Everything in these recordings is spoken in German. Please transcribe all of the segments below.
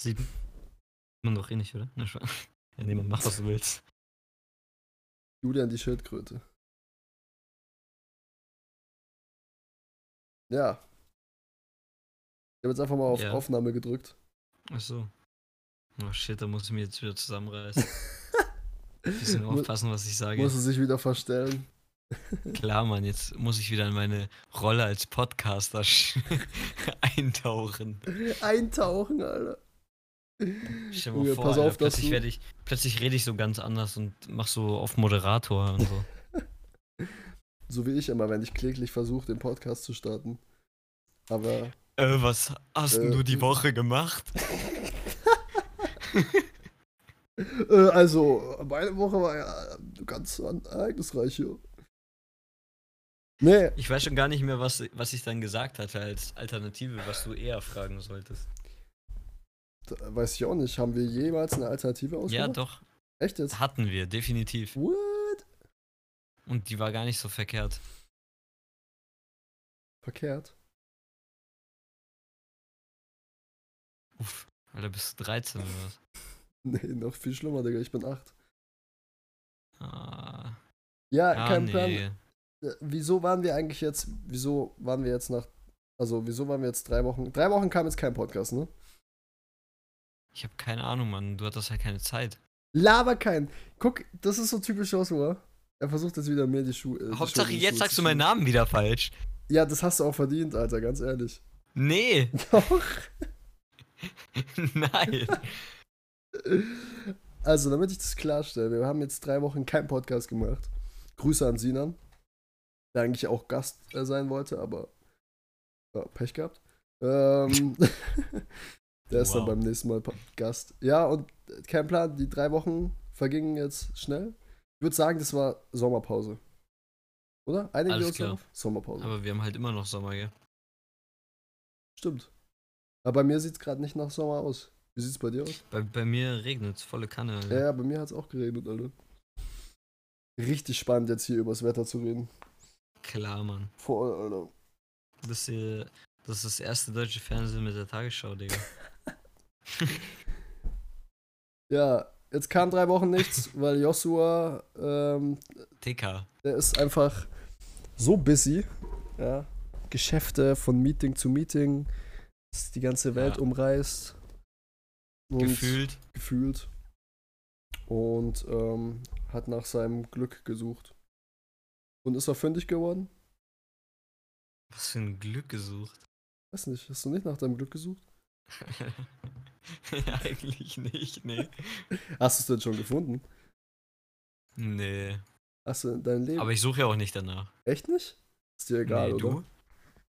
Sieht man doch eh nicht, oder? Na, schon. Ja, nee, man macht, was du willst. Julian die Schildkröte. Ja. Ich habe jetzt einfach mal auf Ja. Aufnahme gedrückt. Achso. Oh shit, da muss ich mir jetzt wieder zusammenreißen. Bisschen aufpassen, was ich sage. Muss es sich wieder verstellen. Klar, Mann, jetzt muss ich wieder in meine Rolle als Podcaster eintauchen. Eintauchen, Alter. Stell dir mal vor, pass Alter, auf, dass plötzlich, werde ich, plötzlich rede ich so ganz anders und mach so auf Moderator und so. So wie ich immer, wenn ich kläglich versuche, den Podcast zu starten. Aber äh, was hast Äh, du die Woche gemacht? Äh, also, meine Woche war ja ganz an- ereignisreich hier. Nee, Ich weiß schon gar nicht mehr, was, was ich dann gesagt hatte als Alternative, was du eher fragen solltest. Weiß ich auch nicht. Haben wir jemals eine Alternative Ja, ausgemacht? doch. Echt jetzt? Hatten wir, definitiv. What? Und die war gar nicht so verkehrt. Verkehrt. Uff, Alter, bist du 13 oder was? Nee, noch viel schlimmer, Digga. Ich bin 8. Ah, Ja, ah kein nee. Plan. Äh, Wieso waren wir eigentlich jetzt, wieso waren wir jetzt nach, also wieso waren wir jetzt drei Wochen, drei Wochen kam jetzt kein Podcast, ne? Ich habe keine Ahnung, Mann. Du hattest halt keine Zeit. Laber kein. Guck, das ist so typisch Joshua. Er versucht jetzt wieder mir die Schuhe. Äh, Hauptsache, die jetzt sagst du meinen. Namen wieder falsch. Ja, das hast du auch verdient, Alter, ganz ehrlich. Nee, Doch. nein. Also, damit ich das klarstelle, wir haben jetzt drei Wochen keinen Podcast gemacht. Grüße an Sinan, der eigentlich auch Gast äh, sein wollte, aber ja, Pech gehabt. Ähm, der ist dann Wow. beim nächsten Mal Gast. Ja, und kein Plan, die drei Wochen vergingen jetzt schnell. Ich würde sagen, das war Sommerpause. Oder? Einigen wir Alles klar. Sommerpause. Aber wir haben halt immer noch Sommer, gell? Stimmt. Aber bei mir sieht es gerade nicht nach Sommer aus. Wie sieht es bei dir aus? Bei, bei mir regnet volle Kanne. Alter. Ja, ja, bei mir hat es auch geregnet, Alter. Richtig spannend, jetzt hier übers Wetter zu reden. Klar, Mann. Voll, Alter. Das, hier, das ist das erste deutsche Fernsehen mit der Tagesschau, Digga. Ja, jetzt kam drei Wochen nichts, weil Joshua, ähm, TK. der ist einfach so busy. Ja. Geschäfte von Meeting zu Meeting, das die ganze Welt Ja. umreißt. Und Gefühlt. Gefühlt. Und ähm, hat nach seinem Glück gesucht. Und ist er fündig geworden? Was für ein Glück gesucht. Weiß nicht, hast du nicht nach deinem Glück gesucht? Eigentlich nicht, nee. Hast du es denn schon gefunden? Nee. Hast du in deinem Leben? Aber ich suche ja auch nicht danach. Echt nicht? Ist dir egal, nee, oder? du?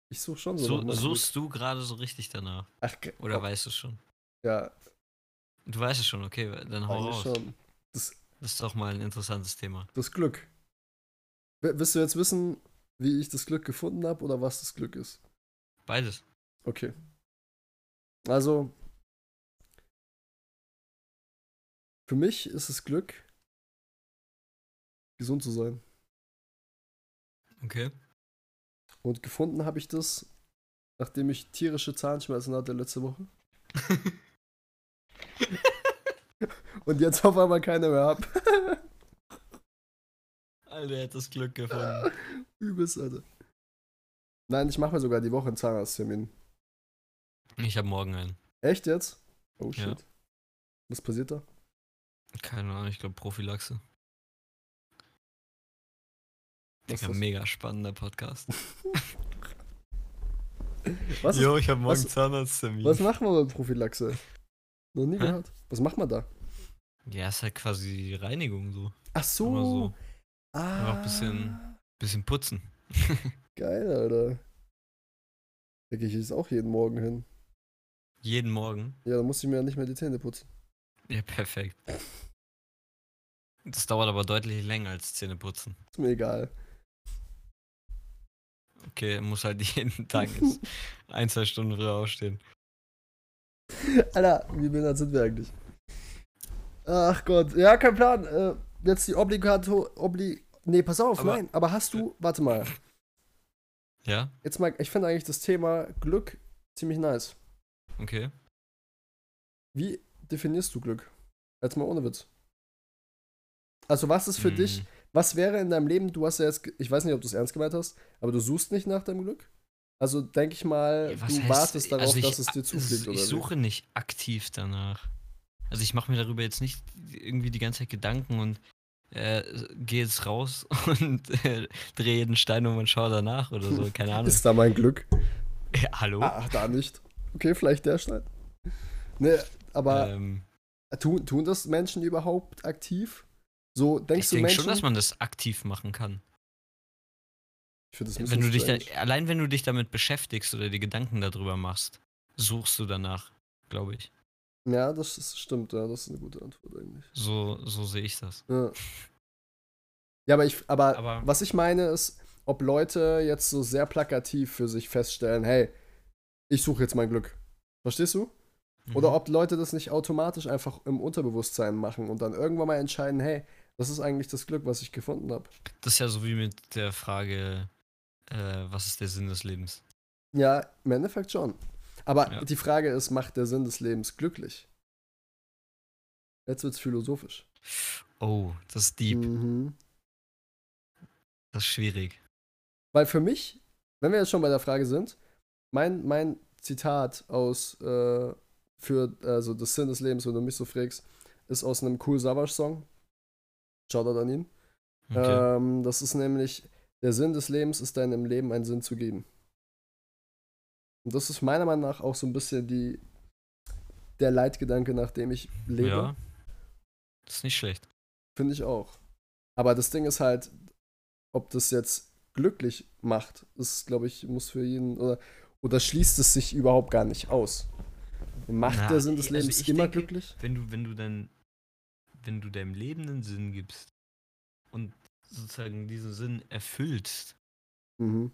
Ich suche schon so. So, suchst du gerade so richtig danach? Ach, Oder oh, weißt du schon? Ja, Du weißt es schon, okay, dann hau raus. schon. Das ist doch mal ein interessantes Thema. Das Glück. Willst du jetzt wissen, wie ich das Glück gefunden habe oder was das Glück ist? Beides. Okay. Also, für mich ist es Glück, gesund zu sein. Okay. Und gefunden habe ich das, nachdem ich tierische Zahnschmerzen hatte letzte Woche. Und jetzt auf einmal keine mehr hab. Alter, er hat das Glück gefunden. Übelst, Alter. Nein, ich mache mir sogar die Woche einen Zahnarzttermin. Ich habe morgen einen. Echt jetzt? Oh shit. Ja. Was passiert da? Keine Ahnung, ich glaube Prophylaxe. Digga, mega spannender Podcast. Was, Jo, ich habe morgen was- Zahnarzttermin. was machen wir mit Prophylaxe? Noch nie Hä? gehört. Was macht man da? Ja, ist halt quasi die Reinigung so. Ach so. So. Ah. Einfach ein bisschen- Bisschen putzen. Geil, Alter. Da gehe ich jetzt auch jeden Morgen hin. Jeden Morgen. Ja, dann muss ich mir ja nicht mehr die Zähne putzen. Ja, perfekt. Das dauert aber deutlich länger als Zähneputzen. Ist mir egal. Okay, muss halt jeden Tag ein, zwei Stunden früher aufstehen. Alter, wie behindert sind wir eigentlich? Ach Gott, ja, kein Plan. Äh, jetzt die Obligato. Obli. Nee, pass auf, Aber- nein. Aber hast du. Warte mal. Ja? Jetzt mal, ich finde eigentlich das Thema Glück ziemlich nice. Okay. wie definierst du Glück? Jetzt mal ohne Witz. Also, was ist für dich, Hm, was wäre in deinem Leben, du hast ja jetzt, ich weiß nicht, ob du es ernst gemeint hast, aber du suchst nicht nach deinem Glück? Also, denke ich mal, ja, du heißt- wartest darauf, also ich- dass es dir zufliegt, Ich oder? wie? suche nicht aktiv danach. Also ich mache mir darüber jetzt nicht irgendwie die ganze Zeit Gedanken und äh, gehe jetzt raus und äh, drehe jeden Stein um und schaue danach oder so. Keine Ahnung. Ist da mein Glück? Ja, hallo? Ah, da nicht. Okay, vielleicht der Stein. Ne, aber ähm, tun, tun das Menschen überhaupt aktiv? So, denkst ich du denke Menschen? schon, dass man das aktiv machen kann. ich find das Wenn du dich da, allein wenn du dich damit beschäftigst oder die Gedanken darüber machst, suchst du danach, glaube ich. Ja, das ist, stimmt, ja, das ist eine gute Antwort eigentlich. So, so sehe ich das. Ja. Ja, aber ich, aber, Aber- was ich meine ist, ob Leute jetzt so sehr plakativ für sich feststellen, hey, ich suche jetzt mein Glück. Verstehst du? Oder Mhm. ob Leute das nicht automatisch einfach im Unterbewusstsein machen und dann irgendwann mal entscheiden, hey, das ist eigentlich das Glück, was ich gefunden habe. Das ist ja so wie mit der Frage, äh, was ist der Sinn des Lebens? Ja, im Endeffekt schon. Aber Ja. die Frage ist, macht der Sinn des Lebens glücklich? Jetzt wird's philosophisch. Oh, das ist deep. Mhm. Das ist schwierig. Weil für mich, wenn wir jetzt schon bei der Frage sind, mein, mein Zitat aus äh, für also das Sinn des Lebens, wenn du mich so fragst, ist aus einem Cool Savage Song. Shoutout an ihn. Okay. Ähm, das ist nämlich, der Sinn des Lebens ist deinem Leben einen Sinn zu geben. Und das ist meiner Meinung nach auch so ein bisschen die, der Leitgedanke, nach dem ich lebe. ja. Das ist nicht schlecht. Finde ich auch. Aber das Ding ist halt, ob das jetzt glücklich macht, ist, glaube ich, muss für jeden, oder, oder schließt es sich überhaupt gar nicht aus. Macht Na, der Sinn des also Lebens ich immer denke, glücklich? Wenn du, wenn du dann, wenn du deinem Leben einen Sinn gibst und sozusagen diesen Sinn erfüllst, Mhm.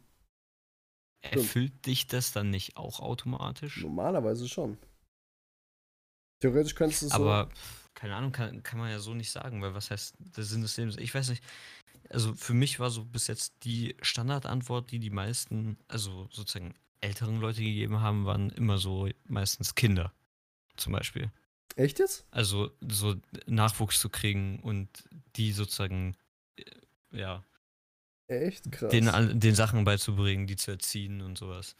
erfüllt dich das dann nicht auch automatisch? Normalerweise schon. Theoretisch könntest du es Aber pf, keine Ahnung, kann, kann man ja so nicht sagen, weil was heißt der Sinn des Lebens? Ich weiß nicht. Also für mich war so bis jetzt die Standardantwort, die die meisten, also sozusagen älteren Leute gegeben haben, waren immer so meistens Kinder zum Beispiel. Echt jetzt? Also so Nachwuchs zu kriegen und die sozusagen, äh, ja, Echt krass. den, den Sachen beizubringen, die zu erziehen und sowas.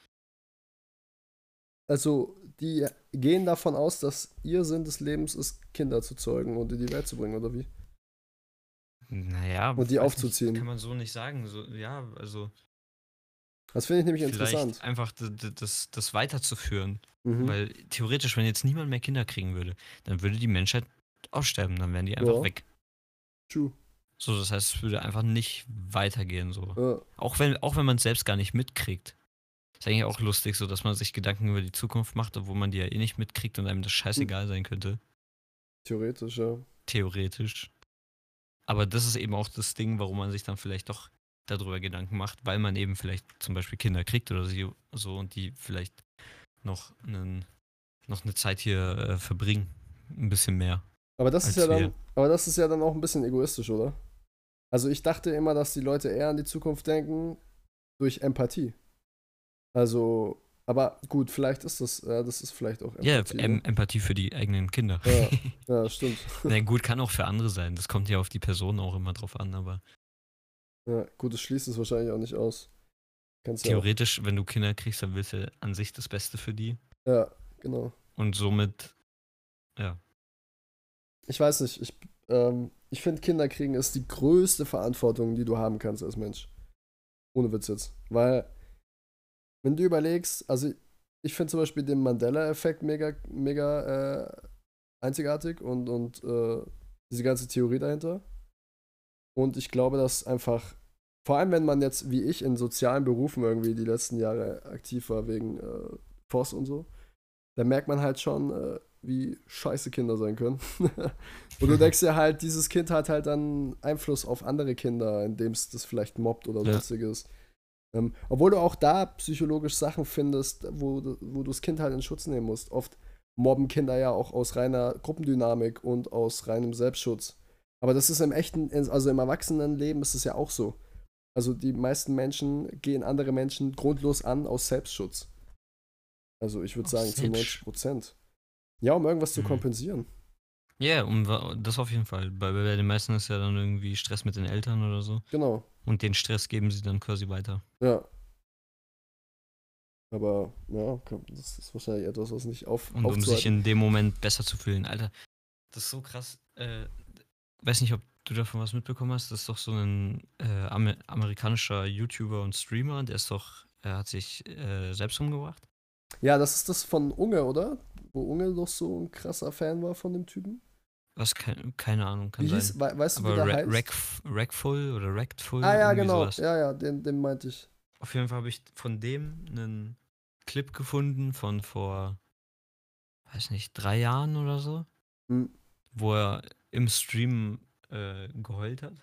also, die gehen davon aus, dass ihr Sinn des Lebens ist, Kinder zu zeugen und in die Welt zu bringen, oder wie? Naja, Und die aufzuziehen. Nicht, kann man so nicht sagen. So, ja, also Das finde ich nämlich vielleicht interessant. einfach das, das weiterzuführen. Mhm. Weil theoretisch, wenn jetzt niemand mehr Kinder kriegen würde, dann würde die Menschheit aussterben, dann wären die einfach Ja. weg. True. So, das heißt, es würde einfach nicht weitergehen. So. Ja. Auch wenn, auch wenn man es selbst gar nicht mitkriegt. Ist eigentlich auch lustig, so dass man sich Gedanken über die Zukunft macht, obwohl man die ja eh nicht mitkriegt und einem das scheißegal sein könnte. Theoretisch, ja. Theoretisch. Aber das ist eben auch das Ding, warum man sich dann vielleicht doch darüber Gedanken macht, weil man eben vielleicht zum Beispiel Kinder kriegt oder so und die vielleicht noch, einen, noch eine Zeit hier äh, verbringen. Ein bisschen mehr. Aber das ist ja dann, wir. aber das ist ja dann auch ein bisschen egoistisch, oder? Also ich dachte immer, dass die Leute eher an die Zukunft denken durch Empathie. Also, aber gut, vielleicht ist das, ja, das ist vielleicht auch Ja, Empathie. em ne? Empathie für die eigenen Kinder. Ja. ja, stimmt. Na gut, kann auch für andere sein. Das kommt ja auf die Person auch immer drauf an, aber Ja, gut, das schließt es wahrscheinlich auch nicht aus. Kannst ja, theoretisch, wenn du Kinder kriegst, dann willst du an sich das Beste für die. ja, genau. Und somit, ja. Ich weiß nicht, ich, ähm, ich finde, Kinder kriegen ist die größte Verantwortung, die du haben kannst als Mensch. Ohne Witz jetzt. Weil, wenn du überlegst, also ich finde zum Beispiel den Mandela-Effekt mega, mega äh, einzigartig und, und äh, diese ganze Theorie dahinter. Und ich glaube, dass einfach, vor allem wenn man jetzt wie ich in sozialen Berufen irgendwie die letzten Jahre aktiv war wegen äh, Forst und so, da merkt man halt schon, äh, wie scheiße Kinder sein können. und du denkst dir halt, dieses Kind hat halt dann Einfluss auf andere Kinder, indem es das vielleicht mobbt oder Ja. sonstiges. Ähm, obwohl du auch da psychologisch Sachen findest, wo, du- wo du das Kind halt in Schutz nehmen musst. Oft mobben Kinder ja auch aus reiner Gruppendynamik und aus reinem Selbstschutz. Aber das ist im echten, also im Erwachsenenleben ist es ja auch so. Also die meisten Menschen gehen andere Menschen grundlos an aus Selbstschutz. Also ich würde sagen zu 90 Selbstschutz. Prozent. Ja, um irgendwas zu Mhm. kompensieren. Ja, um, das auf jeden Fall. Bei, bei den meisten ist ja dann irgendwie Stress mit den Eltern oder so. Genau. Und den Stress geben sie dann quasi weiter. Ja. Aber, ja, das ist wahrscheinlich etwas, was nicht auf, Und um sich in dem Moment besser zu fühlen. Alter, das ist so krass. Äh, weiß nicht, ob du davon was mitbekommen hast. Das ist doch so ein äh, Amer amerikanischer YouTuber und Streamer. Der ist doch, er hat sich äh, selbst umgebracht. Ja, das ist das von Unge, oder? Wo Unge doch so ein krasser Fan war von dem Typen. Was, keine, keine Ahnung, kann Wie sein. hieß, wei- weißt du, wie Aber der Ra heißt? Rack, Rackful oder Rackful? ah ja, genau. sowas. Ja, ja, den, den meinte ich. Auf jeden Fall habe ich von dem einen Clip gefunden von vor, weiß nicht, drei Jahren oder so, Hm. wo er im Stream äh, geheult hat.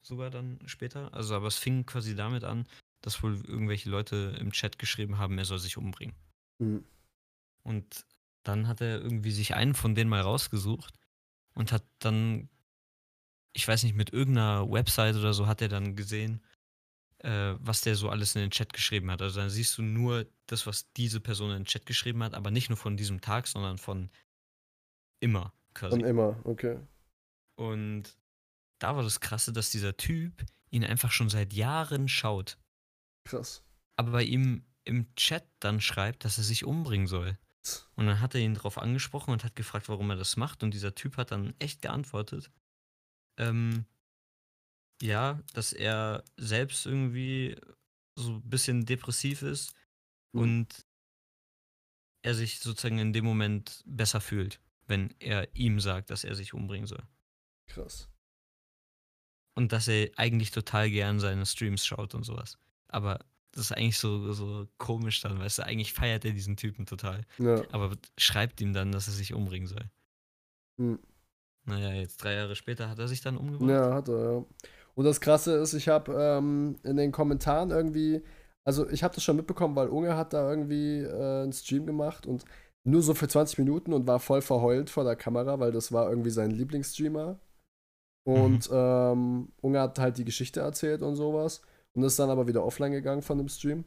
Sogar dann später. Also, aber es fing quasi damit an, dass wohl irgendwelche Leute im Chat geschrieben haben, er soll sich umbringen. Hm. Und dann hat er irgendwie sich einen von denen mal rausgesucht und hat dann, ich weiß nicht, mit irgendeiner Website oder so hat er dann gesehen, äh, was der so alles in den Chat geschrieben hat. Also dann siehst du nur das, was diese Person in den Chat geschrieben hat, aber nicht nur von diesem Tag, sondern von immer quasi. Und immer, okay. Und da war das Krasse, dass dieser Typ ihn einfach schon seit Jahren schaut, Krass. aber bei ihm im Chat dann schreibt, dass er sich umbringen soll. Und dann hat er ihn darauf angesprochen und hat gefragt, warum er das macht. Und dieser Typ hat dann echt geantwortet. Ähm, ja, dass er selbst irgendwie so ein bisschen depressiv ist Hm. und er sich sozusagen in dem Moment besser fühlt, wenn er ihm sagt, dass er sich umbringen soll. Krass. Und dass er eigentlich total gern seine Streams schaut und sowas. Aber das ist eigentlich so, so komisch dann, weißt du, eigentlich feiert er diesen Typen total. Ja. Aber schreibt ihm dann, dass er sich umbringen soll. Hm. Naja, jetzt drei Jahre später hat er sich dann umgebracht. Ja, hat er, ja. Und das Krasse ist, ich habe ähm, in den Kommentaren irgendwie, also ich habe das schon mitbekommen, weil Unge hat da irgendwie äh, einen Stream gemacht und nur so für 20 Minuten und war voll verheult vor der Kamera, weil das war irgendwie sein Lieblingsstreamer. Und ähm, Unge hat halt die Geschichte erzählt und sowas und ist dann aber wieder offline gegangen von dem Stream.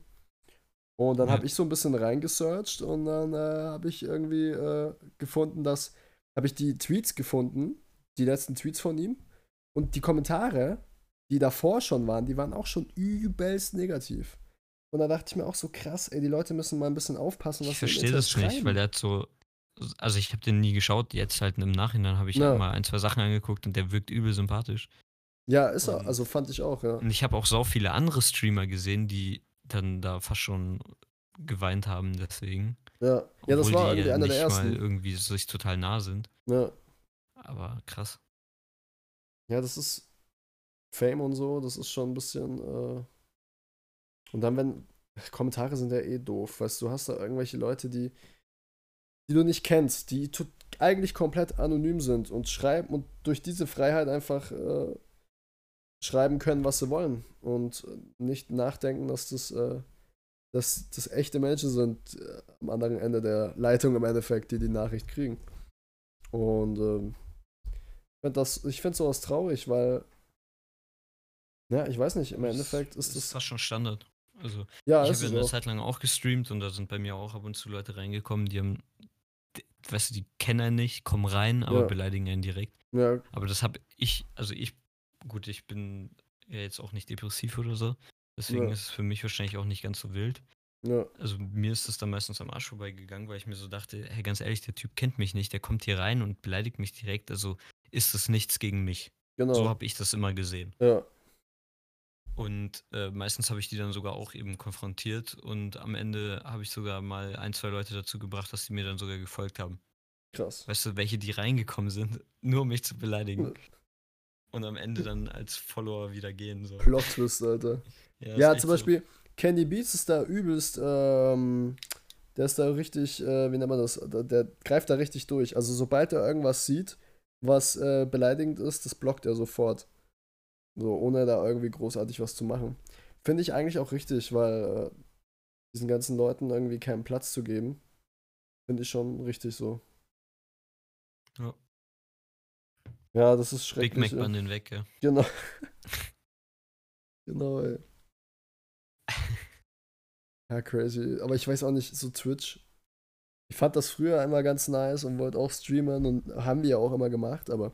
Und dann Ja. habe ich so ein bisschen reingesearched und dann äh, habe ich irgendwie äh, gefunden, dass, habe ich die Tweets gefunden, die letzten Tweets von ihm und die Kommentare, die davor schon waren, die waren auch schon übelst negativ. Und da dachte ich mir auch so krass, ey, die Leute müssen mal ein bisschen aufpassen, was Ich sie im verstehe das nicht, schreiben. weil der hat so. Also ich habe den nie geschaut, jetzt halt im Nachhinein habe ich Ja. halt mal ein, zwei Sachen angeguckt und der wirkt übel sympathisch. Ja, ist er, Und- also fand ich auch, ja. Und ich habe auch so viele andere Streamer gesehen, die dann da fast schon geweint haben deswegen. Ja, ja das war die einer der mal ersten. irgendwie sich total nah sind. Ja. Aber krass. ja, das ist Fame und so, das ist schon ein bisschen. Äh und dann, wenn. Kommentare sind ja eh doof, weißt du, du hast da irgendwelche Leute, die, die du nicht kennst, die eigentlich komplett anonym sind und schreiben und durch diese Freiheit einfach äh, schreiben können, was sie wollen und nicht nachdenken, dass das, äh, dass das echte Menschen sind äh, am anderen Ende der Leitung im Endeffekt, die die Nachricht kriegen. Und ähm, ich finde das, ich finde sowas traurig, weil ja, ich weiß nicht, im Das Endeffekt ist ist das fast schon Standard. Also ja, ich ist habe ja eine auch. Zeit lang auch gestreamt und da sind bei mir auch ab und zu Leute reingekommen, die haben, weißt du, die kennen einen nicht, kommen rein, aber Ja. beleidigen einen direkt. Ja, Aber das habe ich, also ich, gut, ich bin ja jetzt auch nicht depressiv oder so. Deswegen Ja. ist es für mich wahrscheinlich auch nicht ganz so wild. ja, Also mir ist es dann meistens am Arsch vorbeigegangen, weil ich mir so dachte, hey, ganz ehrlich, der Typ kennt mich nicht, der kommt hier rein und beleidigt mich direkt. Also ist es nichts gegen mich. genau. So habe ich das immer gesehen. ja, Und äh, meistens habe ich die dann sogar auch eben konfrontiert und am Ende habe ich sogar mal ein, zwei Leute dazu gebracht, dass die mir dann sogar gefolgt haben. krass. Weißt du, welche die reingekommen sind, nur um mich zu beleidigen. Und am Ende dann als Follower wieder gehen. So. Plot Twist, Alter. Ja, echt zum so. Beispiel Candy Beats ist da übelst, ähm, der ist da richtig, äh, wie nennt man das, der, der greift da richtig durch. Also sobald er irgendwas sieht, was äh, beleidigend ist, das blockt er sofort. So, ohne da irgendwie großartig was zu machen. Finde ich eigentlich auch richtig, weil äh, diesen ganzen Leuten irgendwie keinen Platz zu geben, finde ich schon richtig so. Ja. Ja, das ist Big schrecklich. Mac ja. Bun den weg, ja. Genau. genau, ey. Ja, crazy. Aber ich weiß auch nicht, so Twitch. Ich fand das früher immer ganz nice und wollte auch streamen und haben wir ja auch immer gemacht, aber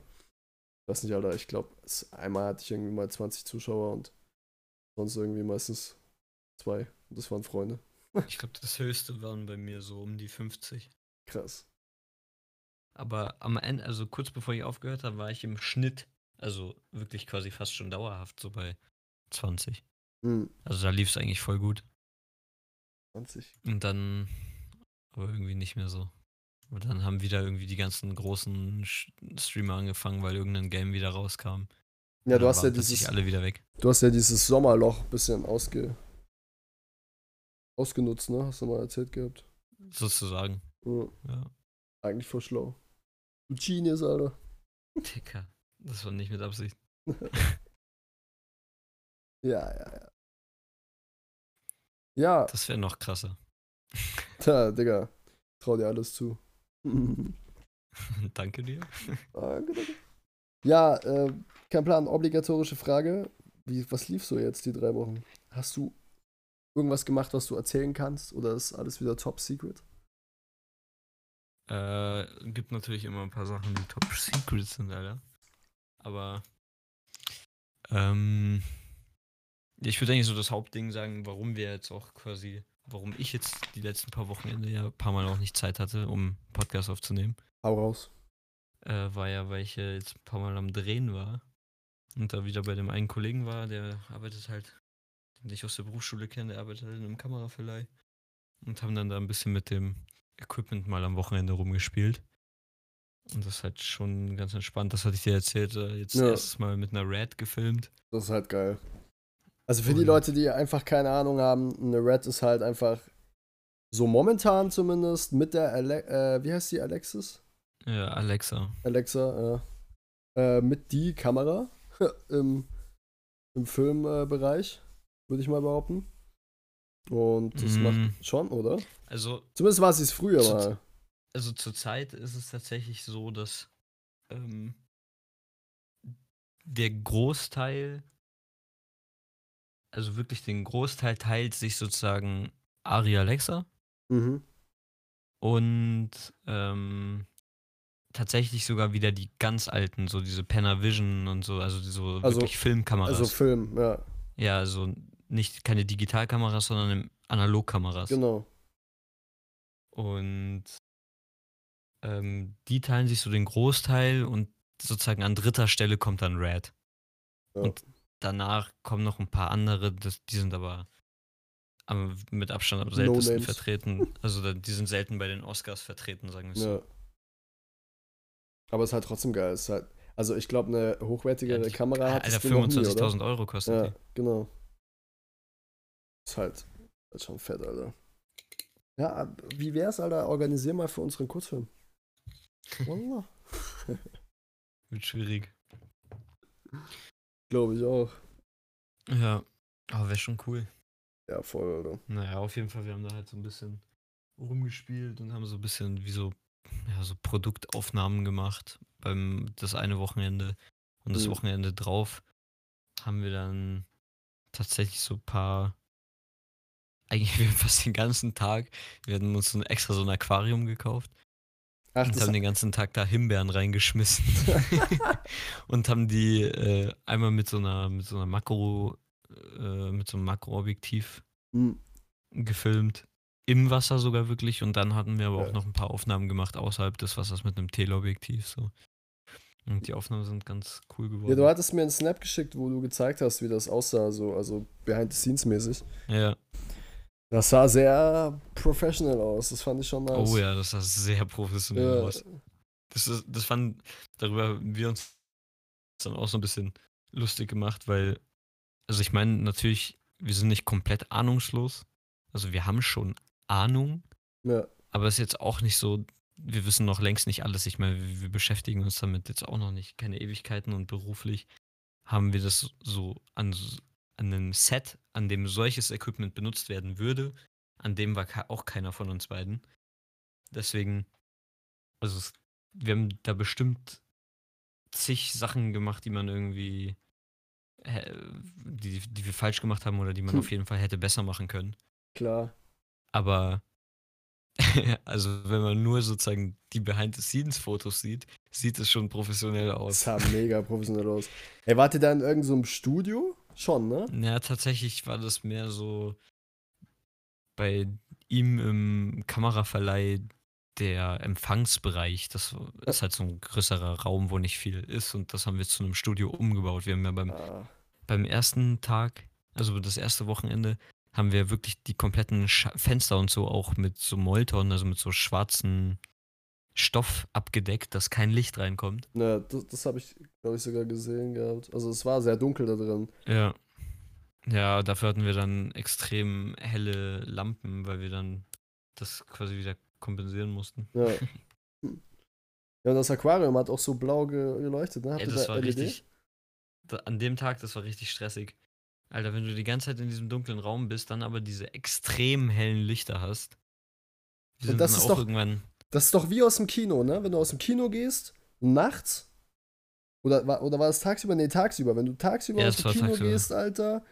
weiß nicht, Alter, ich glaube, einmal hatte ich irgendwie mal 20 Zuschauer und sonst irgendwie meistens zwei. Und das waren Freunde. Ich glaube, das höchste waren bei mir so um die 50. Krass. Aber am Ende, also kurz bevor ich aufgehört habe, war ich im Schnitt, also wirklich quasi fast schon dauerhaft so bei 20. Hm, Also da lief es eigentlich voll gut. 20. Und dann aber irgendwie nicht mehr so. Und dann haben wieder irgendwie die ganzen großen Streamer angefangen, weil irgendein Game wieder rauskam. Ja, Und du hast ja dieses, alle wieder weg. du hast ja dieses Sommerloch ein bisschen ausge, ausgenutzt, ne? Hast du mal erzählt gehabt. Sozusagen. Ja, Ja. eigentlich voll schlau. Du Genius, Alter. Dicker. Das war nicht mit Absicht. Ja, ja, ja. Ja, Das wäre noch krasser. da, Digga. Trau dir alles zu. Danke dir. Danke, danke. Ja, äh, kein Plan. Obligatorische Frage. Wie, was lief so jetzt die drei Wochen? Hast du irgendwas gemacht, was du erzählen kannst? Oder ist alles wieder top secret? Äh, gibt natürlich immer ein paar Sachen, die top secret sind, Alter. Aber, ähm, ich würde eigentlich so das Hauptding sagen, warum wir jetzt auch quasi, warum ich jetzt die letzten paar Wochenende ja ein paar Mal auch nicht Zeit hatte, um Podcast aufzunehmen, Hau raus. äh, war ja, weil ich ja jetzt ein paar Mal am Drehen war und da wieder bei dem einen Kollegen war, der arbeitet halt, den ich aus der Berufsschule kenne, der arbeitet halt in einem Kameraverleih und haben dann da ein bisschen mit dem Equipment mal am Wochenende rumgespielt. Und das ist halt schon ganz entspannt. Das hatte ich dir erzählt. äh, Jetzt Ja. erstes Mal mit einer Red gefilmt. Das ist halt geil. Also für die Leute, die einfach keine Ahnung haben, eine Red ist halt einfach so momentan zumindest mit der Ale äh, wie heißt die Alexis? Ja, Alexa. Alexa, äh, äh, mit die Kamera im, im Filmbereich, würde ich mal behaupten. Und das Mm. macht schon, oder? Also, Zumindest war sie es früher Zu- mal. also zurzeit ist es tatsächlich so, dass ähm, der Großteil, also wirklich den Großteil teilt sich sozusagen Ari Alexa Mhm. und ähm, tatsächlich sogar wieder die ganz alten, so diese Panavision und so, also so Also- wirklich Filmkameras. Also Film, ja, ja, also nicht keine Digitalkameras, sondern Analogkameras. genau. Und ähm, die teilen sich so den Großteil und sozusagen an dritter Stelle kommt dann Red. Ja. Und danach kommen noch ein paar andere, das, die sind aber am, mit Abstand am seltensten names. vertreten. Also die sind selten bei den Oscars vertreten, sagen wir es Ja. so. Aber es ist halt trotzdem geil. Es ist halt, also ich glaube, eine hochwertigere die- Kamera hat Alter, du noch nie, oder? 25.000 Euro kostet Ja, die. genau. Ist halt, halt schon fett, Alter. Ja, wie wär's, Alter? Organisier mal für unseren Kurzfilm. Wallah. Wird schwierig. Glaube ich auch. Ja, aber wäre schon cool. Ja, voll, Alter. Naja, auf jeden Fall, wir haben da halt so ein bisschen rumgespielt und haben so ein bisschen wie so, ja, so Produktaufnahmen gemacht beim das eine Wochenende. Und das Mhm. Wochenende drauf haben wir dann tatsächlich so ein paar, eigentlich wir fast den ganzen Tag, wir hatten uns so extra so ein Aquarium gekauft Ach, und haben den ganzen Tag da Himbeeren reingeschmissen. und haben die äh, einmal mit so einer, mit so einer Makro, äh, mit so einem Makroobjektiv Hm, gefilmt. Im Wasser sogar wirklich. Und dann hatten wir aber auch Ja. noch ein paar Aufnahmen gemacht außerhalb des Wassers mit einem Teleobjektiv. So. Und die Aufnahmen sind ganz cool geworden. ja, du hattest mir einen Snap geschickt, wo du gezeigt hast, wie das aussah, so, also behind the scenes mäßig. ja. Das sah sehr professional aus. Das fand ich schon nice. Oh ja, das sah sehr professionell Ja, aus. Das, ist, das fand, darüber haben wir uns dann auch so ein bisschen lustig gemacht, weil, also ich meine, natürlich, wir sind nicht komplett ahnungslos. Also wir haben schon Ahnung, ja. Aber es ist jetzt auch nicht so, wir wissen noch längst nicht alles. Ich meine, wir, wir beschäftigen uns damit jetzt auch noch nicht, keine Ewigkeiten und beruflich haben wir das so an, an einem Set, an dem solches Equipment benutzt werden würde, an dem war auch keiner von uns beiden. Deswegen, also es, wir haben da bestimmt zig Sachen gemacht, die man irgendwie, die, die wir falsch gemacht haben oder die man Hm. auf jeden Fall hätte besser machen können. Klar. Aber also wenn man nur sozusagen die Behind-the-Scenes-Fotos sieht, sieht es schon professionell aus. sah mega professionell aus. Ey, wart ihr da in irgendeinem Studio? Schon, ne? Ja, tatsächlich war das mehr so bei ihm im Kameraverleih der Empfangsbereich. Das ist halt so ein größerer Raum, wo nicht viel ist und das haben wir zu einem Studio umgebaut. Wir haben ja beim, Ah, beim ersten Tag, also das erste Wochenende, haben wir wirklich die kompletten Scha Fenster und so auch mit so Molton, also mit so schwarzen Stoff abgedeckt, dass kein Licht reinkommt. ne, das, das habe ich, glaube ich, sogar gesehen gehabt. Also es war sehr dunkel da drin. Ja. Ja, dafür hatten wir dann extrem helle Lampen, weil wir dann das quasi wieder kompensieren mussten. Ja. Ja, und das Aquarium hat auch so blau ge geleuchtet, ne? Habt Ey, das da war LED? richtig. Da, an dem Tag, das war richtig stressig. Alter, wenn du die ganze Zeit in diesem dunklen Raum bist, dann aber diese extrem hellen Lichter hast. Wir Und das dann ist auch doch- irgendwann. Das ist doch wie aus dem Kino, ne? Wenn du aus dem Kino gehst, nachts. Oder, war- oder war das tagsüber? Nee, tagsüber. Wenn du tagsüber Ja, aus dem Kino tagsüber. gehst, Alter.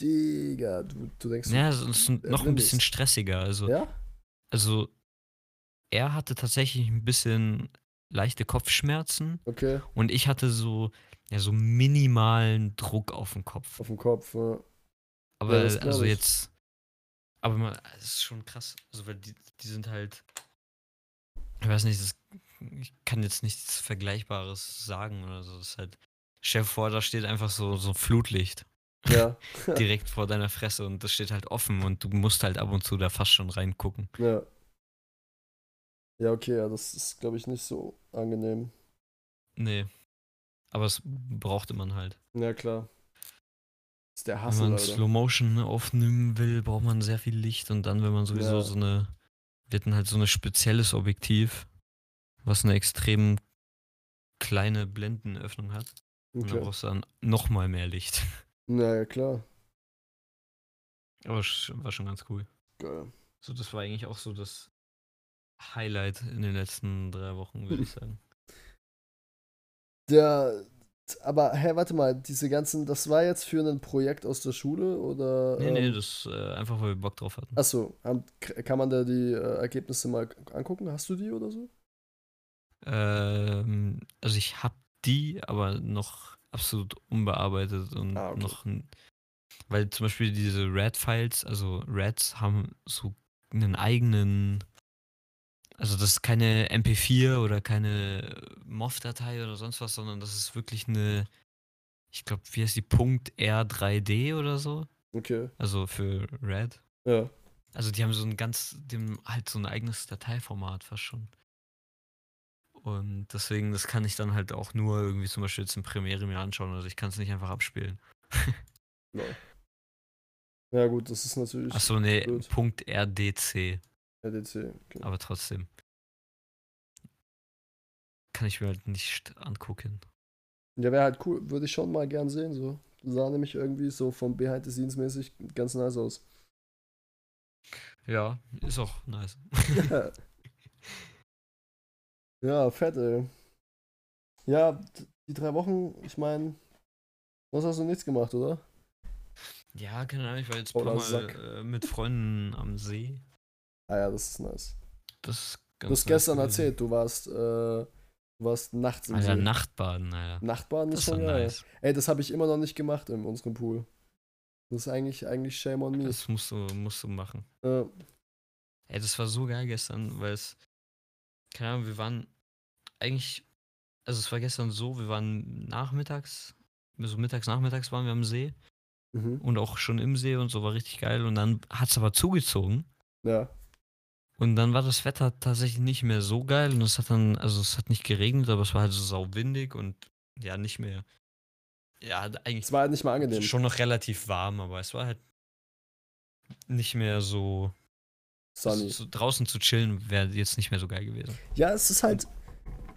Digga, du, du denkst. Ja, es ist ein- äh, noch ein bisschen stressiger. Also, Ja? also er hatte tatsächlich ein bisschen leichte Kopfschmerzen Okay. und ich hatte so, ja, so minimalen Druck auf dem Kopf. Auf dem Kopf. Ja. Aber glaub also jetzt, aber mal, es ist schon krass. Also weil die, die sind halt, ich weiß nicht, das, ich kann jetzt nichts Vergleichbares sagen oder so. Das ist halt, stell dir vor, da steht einfach so, so Flutlicht ja. direkt vor deiner Fresse und das steht halt offen und du musst halt ab und zu da fast schon reingucken. Ja. Ja, okay, ja, das ist, glaube ich, nicht so angenehm. Nee. Aber es brauchte man halt. Ja, klar. Das ist der Wenn Hassel, man. Slow Motion aufnehmen will, braucht man sehr viel Licht und dann, wenn man sowieso Ja. so eine, wir hatten halt so ein spezielles Objektiv, was eine extrem kleine Blendenöffnung hat. Und dann Okay. brauchst du dann nochmal mehr Licht. Ja, ja, klar. Aber war schon ganz cool. Geil. So, das war eigentlich auch so das Highlight in den letzten drei Wochen, würde ich sagen. Der, aber, hä, warte mal, diese ganzen, das war jetzt für ein Projekt aus der Schule oder? Nee, nee, ähm, das äh, einfach, weil wir Bock drauf hatten. Achso, kann man da die äh, Ergebnisse mal angucken? Hast du die oder so? Ähm, also ich hab die, aber noch absolut unbearbeitet und Ah, okay. noch, weil zum Beispiel diese Red-Files, also Reds haben so einen eigenen, also das ist keine MP4 oder keine MOV-Datei oder sonst was, sondern das ist wirklich eine, ich glaube, wie heißt die, Punkt R3D oder so, Okay. also für Red. Ja. Also die haben so ein ganz, haben halt so ein eigenes Dateiformat fast schon. Und deswegen, das kann ich dann halt auch nur irgendwie zum Beispiel jetzt in Premiere mir anschauen. Also ich kann es nicht einfach abspielen. Lol. Ja, gut, das ist natürlich Achso, nee, blöd. Punkt RDC. RDC. Okay. Aber trotzdem. Kann ich mir halt nicht angucken. Ja, wäre halt cool, würde ich schon mal gern sehen, so. Sah nämlich irgendwie so vom Behind the Scenes mäßig ganz nice aus. Ja, ist auch nice. ja, fett, ey. Ja, die drei Wochen, ich meine, sonst hast du nichts gemacht, oder? Ja, keine Ahnung, ich war jetzt ein paar Mal äh, mit Freunden am See. Ah ja, das ist nice. Das ist ganz Du hast gestern gewesen. erzählt, du warst, äh, du warst nachts im Alter, See. Nachtbaden, Alter. Nachtbaden ist Das schon geil. nice. Ey, das habe ich immer noch nicht gemacht in unserem Pool. Das ist eigentlich, eigentlich shame on me. Das musst du, musst du machen. Äh, Ey, das war so geil gestern, weil es, keine Ahnung, wir waren eigentlich, also es war gestern so, wir waren nachmittags, so mittags, nachmittags waren wir am See mhm. und auch schon im See und so war richtig geil und dann hat es aber zugezogen Ja. Und dann war das Wetter tatsächlich nicht mehr so geil und es hat dann, also es hat nicht geregnet, aber es war halt so sauwindig und ja, nicht mehr, ja, eigentlich Es war halt nicht mal angenehm. schon noch relativ warm, aber es war halt nicht mehr so, Sunny. so draußen zu chillen wäre jetzt nicht mehr so geil gewesen. Ja, es ist halt.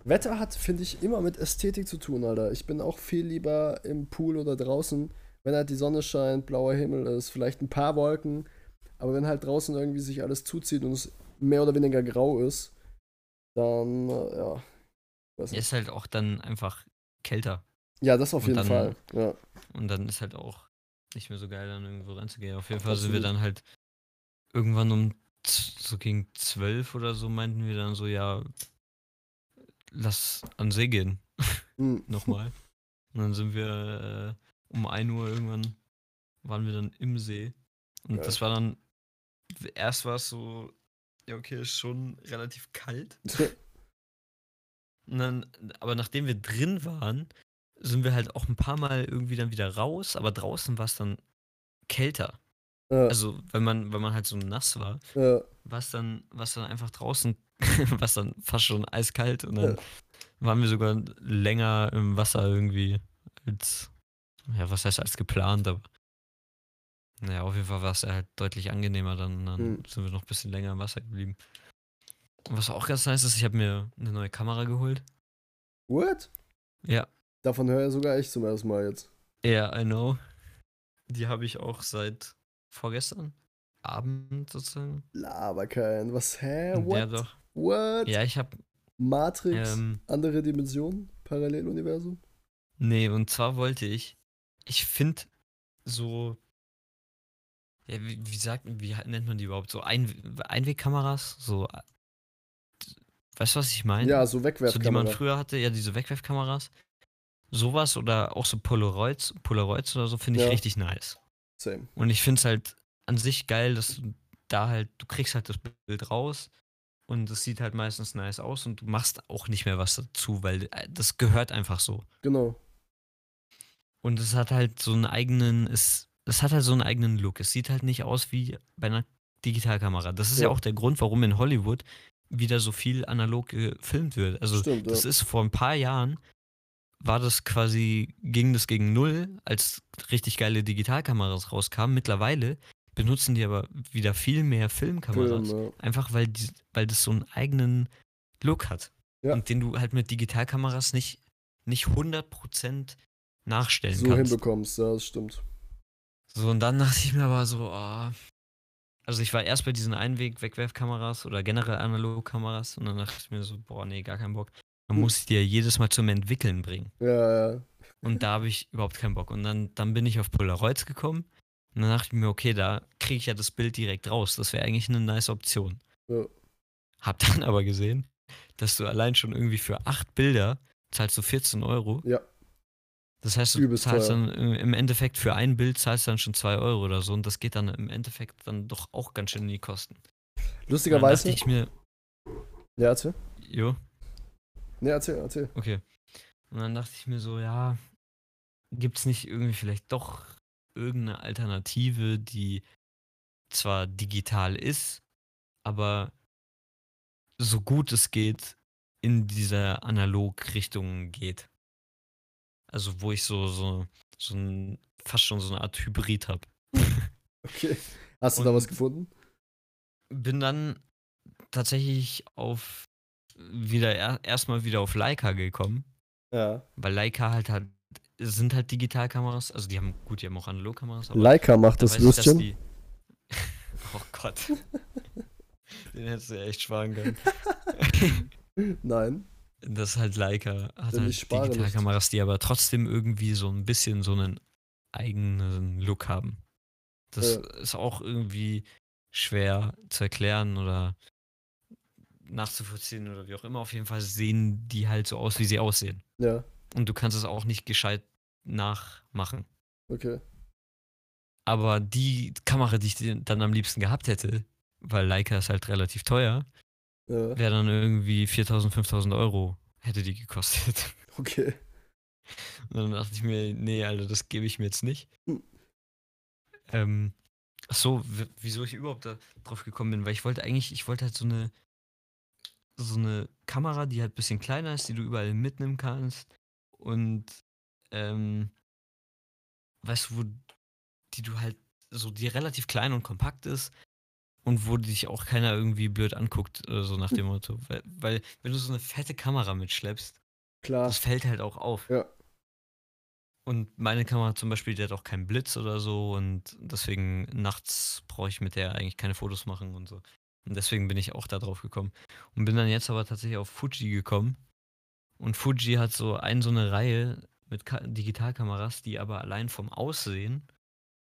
Wetter hat, finde ich, immer mit Ästhetik zu tun, Alter. Ich bin auch viel lieber im Pool oder draußen, wenn halt die Sonne scheint, blauer Himmel ist, vielleicht ein paar Wolken. Aber wenn halt draußen irgendwie sich alles zuzieht und es mehr oder weniger grau ist, dann, äh, ja. Ist halt auch dann einfach kälter. Ja, das auf und jeden dann- Fall. Ja. Und dann ist halt auch nicht mehr so geil, dann irgendwo reinzugehen. Auf jeden Fall sind wir dann halt irgendwann um so gegen zwölf oder so meinten wir dann so, ja, lass an See gehen. Hm. Nochmal. Und dann sind wir äh, um 1 Uhr irgendwann, waren wir dann im See. Und Geil. das war dann, erst war es so, ja, okay, ist schon relativ kalt. Und dann, aber nachdem wir drin waren, sind wir halt auch ein paar Mal irgendwie dann wieder raus, aber draußen war es dann kälter. Ja, Also, wenn man, wenn man halt so nass war, ja, war es dann, war's dann einfach draußen, war es dann fast schon eiskalt und dann Ja. waren wir sogar länger im Wasser irgendwie als, ja, was heißt als geplant, aber naja, auf jeden Fall war es halt deutlich angenehmer dann, dann Hm. sind wir noch ein bisschen länger im Wasser geblieben. Was auch ganz nice ist, ich habe mir eine neue Kamera geholt. What? Ja, Davon höre sogar ich zum ersten Mal jetzt. ja, I know. Die habe ich auch seit vorgestern Abend sozusagen. Laber kein. Was, hä? What? Ja, doch. What? Ja, ich habe Matrix? ähm, Andere Dimensionen? Paralleluniversum? Nee, und zwar wollte ich, ich finde so, ja, wie, wie sagt, wie nennt man die überhaupt? So Ein, Einwegkameras? So, weißt du, was ich meine? Ja, so so, die man früher hatte, ja, diese Wegwerfkameras. Sowas oder auch so Polaroids, Polaroids oder so finde ich Ja. richtig nice. Same. Und ich finde es halt an sich geil, dass du da halt, du kriegst halt das Bild raus und es sieht halt meistens nice aus und du machst auch nicht mehr was dazu, weil äh, das gehört einfach so. Genau. Und es hat halt so einen eigenen, es, es hat halt so einen eigenen Look. Es sieht halt nicht aus wie bei einer Digitalkamera. Das ist ja, Ja. auch der Grund, warum in Hollywood wieder so viel analog gefilmt wird. Also Stimmt, das ja. ist vor ein paar Jahren war das quasi, ging das gegen null, als richtig geile Digitalkameras rauskamen. Mittlerweile benutzen die aber wieder viel mehr Filmkameras. Film, ja. Einfach weil, die, weil das so einen eigenen Look hat. Und den du halt mit Digitalkameras nicht, nicht 100% nachstellen so kannst. hinbekommst, ja, das stimmt. So, und dann dachte ich mir aber so, ah. Also ich war erst bei diesen Einweg-Wegwerfkameras oder generell Analogkameras und dann dachte ich mir so, boah, nee, gar keinen Bock. Man Hm. muss die ja jedes Mal zum Entwickeln bringen. Ja, ja. Und da habe ich überhaupt keinen Bock. Und dann, dann bin ich auf Polaroids gekommen und dann dachte ich mir, okay, da kriege ich ja das Bild direkt raus. Das wäre eigentlich eine nice Option. Ja. Hab dann aber gesehen, dass du allein schon irgendwie für acht Bilder zahlst du 14 Euro. Ja. Das heißt, du Übelst zahlst teuer. dann im Endeffekt für ein Bild zahlst du dann schon 2 Euro oder so und das geht dann im Endeffekt dann doch auch ganz schön in die Kosten. Lustigerweise. ich mir, Ja, erzähl. jo, Nee, erzähl, erzähl. okay. Und dann dachte ich mir so, ja, gibt's nicht irgendwie vielleicht doch irgendeine Alternative, die zwar digital ist, aber so gut es geht in dieser Analog-Richtung geht. Also wo ich so, so, so ein, fast schon so eine Art Hybrid habe. Okay. Hast du da Und- was gefunden? Bin dann tatsächlich auf wieder er, erstmal wieder auf Leica gekommen, Ja. weil Leica halt halt sind halt Digitalkameras, also die haben gut, die haben auch Analogkameras, aber Leica macht da das Würstchen. die Oh Gott. Den hättest du ja echt sparen können. Nein. Das ist halt Leica hat Denn halt. Digitalkameras, die aber trotzdem irgendwie so ein bisschen so einen eigenen Look haben. Das Ja. ist auch irgendwie schwer zu erklären oder nachzuvollziehen oder wie auch immer. Auf jeden Fall sehen die halt so aus, wie sie aussehen. Ja. Und du kannst es auch nicht gescheit nachmachen. Okay. Aber die Kamera, die ich dann am liebsten gehabt hätte, weil Leica ist halt relativ teuer, Ja. wäre dann irgendwie 4000, 5000 Euro hätte die gekostet. Okay. Und dann dachte ich mir, nee, Alter, das gebe ich mir jetzt nicht. Hm. Ähm, ach so, wieso ich überhaupt da drauf gekommen bin, weil ich wollte eigentlich, ich wollte halt so eine, so eine Kamera, die halt ein bisschen kleiner ist, die du überall mitnehmen kannst und, ähm, weißt du, wo, die du halt, so, die relativ klein und kompakt ist und wo dich auch keiner irgendwie blöd anguckt, oder so nach dem Motto. Weil, weil, wenn du so eine fette Kamera mitschleppst, Klar. das fällt halt auch auf. Ja. Und meine Kamera zum Beispiel, die hat auch keinen Blitz oder so und deswegen nachts brauche ich mit der eigentlich keine Fotos machen und so. Und deswegen bin ich auch da drauf gekommen. Und bin dann jetzt aber tatsächlich auf Fuji gekommen. Und Fuji hat so ein, so eine Reihe mit Ka Digitalkameras, die aber allein vom Aussehen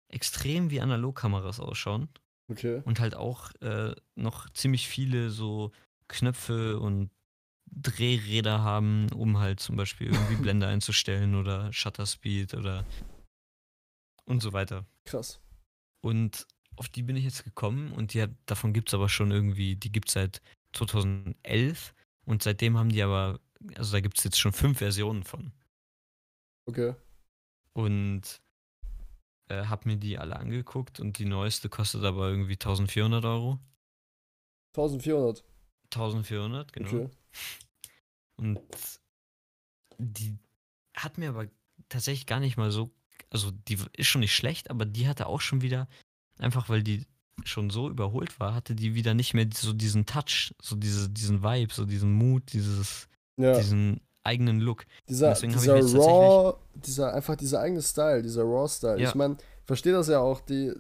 extrem wie Analogkameras ausschauen. Okay. und halt auch äh, noch ziemlich viele so Knöpfe und Drehräder haben, um halt zum Beispiel irgendwie Blende einzustellen oder Shutter Speed oder und so weiter. Krass. Und auf die bin ich jetzt gekommen und die hat, davon gibt es aber schon irgendwie, die gibt es seit 2011 und seitdem haben die aber, also da gibt es jetzt schon fünf Versionen von. Okay. Und äh, hab mir die alle angeguckt und die neueste kostet aber irgendwie 1400 Euro. 1400. 1400, genau. Okay. Und die hat mir aber tatsächlich gar nicht mal so, also die ist schon nicht schlecht, aber die hatte auch schon wieder, einfach weil die schon so überholt war, hatte die wieder nicht mehr so diesen Touch, so diese, diesen Vibe, so diesen Mut, dieses, Ja. diesen eigenen Look. Dieser, dieser Raw, dieser, einfach dieser eigene Style, dieser Raw-Style. Ja. Ich meine, verstehe das ja auch, die,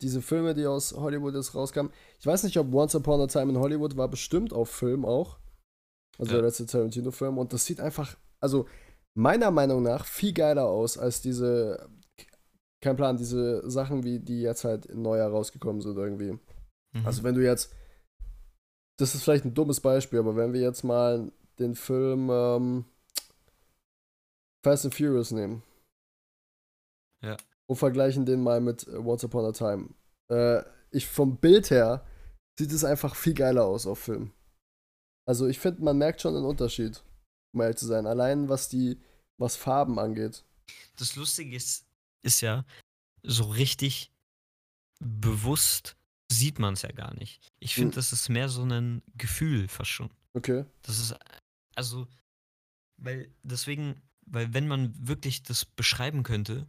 diese Filme, die aus Hollywood jetzt rauskamen. Ich weiß nicht, ob Once Upon a Time in Hollywood war bestimmt auf Film auch. Also Ja. der letzte Tarantino-Film. Und das sieht einfach, also meiner Meinung nach, viel geiler aus als diese, kein Plan, diese Sachen, wie die jetzt halt neu herausgekommen sind irgendwie. Mhm. Also wenn du jetzt, das ist vielleicht ein dummes Beispiel, aber wenn wir jetzt mal den Film ähm, Fast and Furious nehmen. Ja. Und vergleichen den mal mit äh, Once Upon a Time. Äh, ich vom Bild her sieht es einfach viel geiler aus auf Film. Also ich finde, man merkt schon einen Unterschied, um ehrlich zu sein. Allein was die, was Farben angeht. das Lustige ist, ist ja, so richtig bewusst sieht man es ja gar nicht. Ich finde, Hm. das ist mehr so ein Gefühl fast schon. Okay. Das ist, also, weil deswegen, weil wenn man wirklich das beschreiben könnte,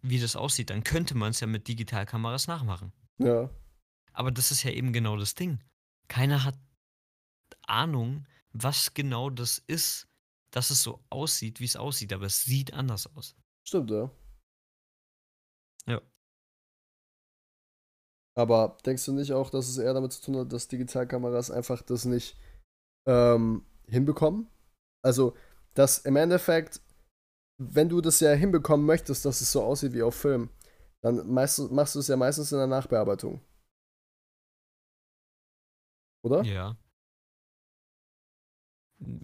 wie das aussieht, dann könnte man es ja mit Digitalkameras nachmachen. Ja. Aber das ist ja eben genau das Ding. Keiner hat Ahnung, was genau das ist, dass es so aussieht, wie es aussieht, aber es sieht anders aus. Stimmt, ja. Ja. Aber denkst du nicht auch, dass es eher damit zu tun hat, dass Digitalkameras einfach das nicht ähm, hinbekommen? Also, dass im Endeffekt, wenn du das ja hinbekommen möchtest, dass es so aussieht wie auf Film, dann meist, machst du es ja meistens in der Nachbearbeitung. Oder? Ja.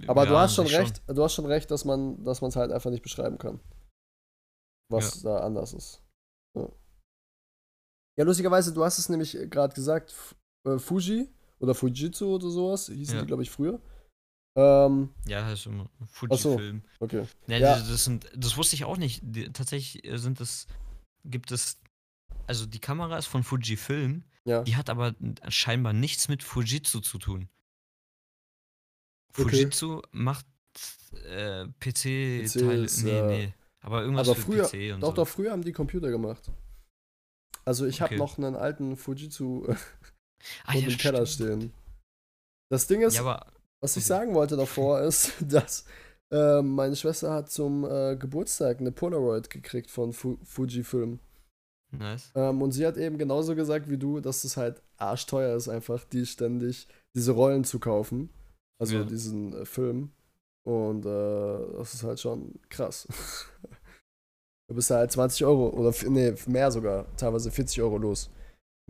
Aber du Ja, hast schon recht, du hast schon recht, dass man dass es halt einfach nicht beschreiben kann. Was da anders ist. Ja. ja, lustigerweise, du hast es nämlich gerade gesagt, äh, Fuji oder Fujitsu oder sowas, hießen Ja. die, glaube ich, früher. Ähm, Ja, heißt immer so. Fujifilm. okay. Ja, Ja. Das, das, sind, das wusste ich auch nicht. Die, tatsächlich äh, sind es, gibt es, also die Kamera ist von Fujifilm, Ja. die hat aber scheinbar nichts mit Fujitsu zu tun. Okay. Fujitsu macht äh, PC-Teile. PCs, Nee, ja. nee. Aber irgendwas Aber früher, PC und doch, so. doch, früher haben die Computer gemacht. Also ich habe Okay. noch einen alten Fujitsu äh, ah, oben im Keller stimmt. stehen. Das Ding ist, Ja, aber Was ich Okay. sagen wollte davor ist, dass äh, meine Schwester hat zum äh, Geburtstag eine Polaroid gekriegt von Fu Fujifilm. nice. Ähm, und sie hat eben genauso gesagt wie du, dass es halt arschteuer ist, einfach die ständig diese Rollen zu kaufen. Also Ja. diesen äh, Film. Und äh, das ist halt schon krass. du bist halt 20 Euro oder nee, mehr sogar, teilweise 40 Euro los,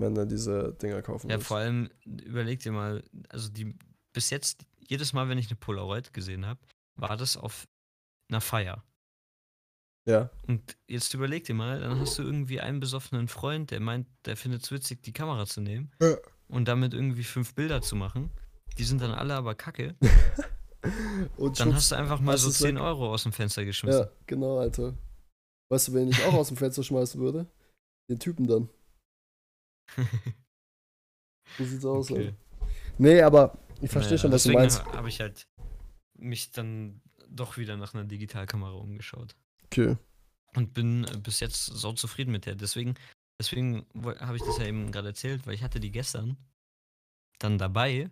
wenn du diese Dinger kaufen Ja, willst. vor allem, überleg dir mal, also die, bis jetzt, jedes Mal, wenn ich eine Polaroid gesehen habe, war das auf einer Feier. Ja, Und jetzt überleg dir mal, dann hast du irgendwie einen besoffenen Freund, der meint, der findet es witzig, die Kamera zu nehmen Ja. und damit irgendwie fünf Bilder zu machen. Die sind dann alle aber kacke. und Dann hast du einfach mal so es 10 weg. Euro aus dem Fenster geschmissen. Ja, genau, Alter. Weißt du, wen ich auch aus dem Fenster schmeißen würde? Den Typen dann. So sieht's aus, Okay. ey. Nee, aber ich verstehe Naja, schon, was du deswegen meinst. habe ich halt mich dann doch wieder nach einer Digitalkamera umgeschaut. Okay. Und bin äh, bis jetzt so zufrieden mit der. Deswegen, deswegen habe ich das ja eben gerade erzählt, weil ich hatte die gestern dann dabei,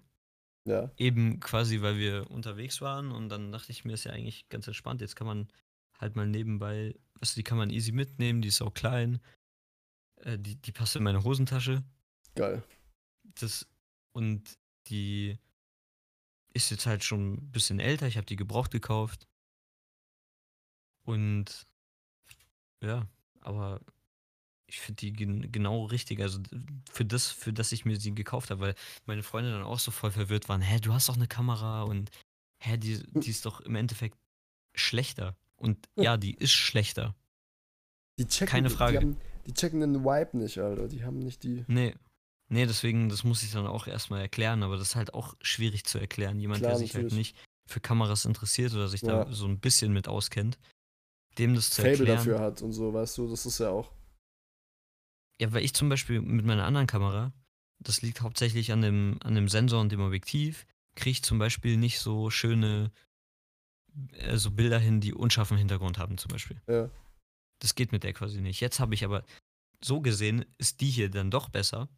Ja. eben quasi, weil wir unterwegs waren und dann dachte ich mir, ist ja eigentlich ganz entspannt. Jetzt kann man halt mal nebenbei, also die kann man easy mitnehmen, die ist auch klein. Äh, die, die passt in meine Hosentasche. Geil. Das, und die ist jetzt halt schon ein bisschen älter. Ich habe die gebraucht gekauft. Und ja, aber ich finde die gen genau richtig. Also für das, für das ich mir sie gekauft habe, weil meine Freunde dann auch so voll verwirrt waren. Hä, du hast doch eine Kamera und hä, die, die ist doch im Endeffekt schlechter. Und ja, die ist schlechter. Die checken, Keine Frage. Die, haben, die checken den Vibe nicht, Alter. Die haben nicht die. Nee. Nee, deswegen, das muss ich dann auch erstmal erklären, aber das ist halt auch schwierig zu erklären. Jemand, Klar, der sich halt natürlich. nicht für Kameras interessiert oder sich Ja. da so ein bisschen mit auskennt, dem das zu Fable erklären. dafür hat und so, weißt du, das ist ja auch. Ja, weil ich zum Beispiel mit meiner anderen Kamera, das liegt hauptsächlich an dem, an dem Sensor und dem Objektiv, kriege ich zum Beispiel nicht so schöne äh, so Bilder hin, die unscharfen Hintergrund haben zum Beispiel. Ja. Das geht mit der quasi nicht. Jetzt habe ich aber so gesehen, ist die hier dann doch besser,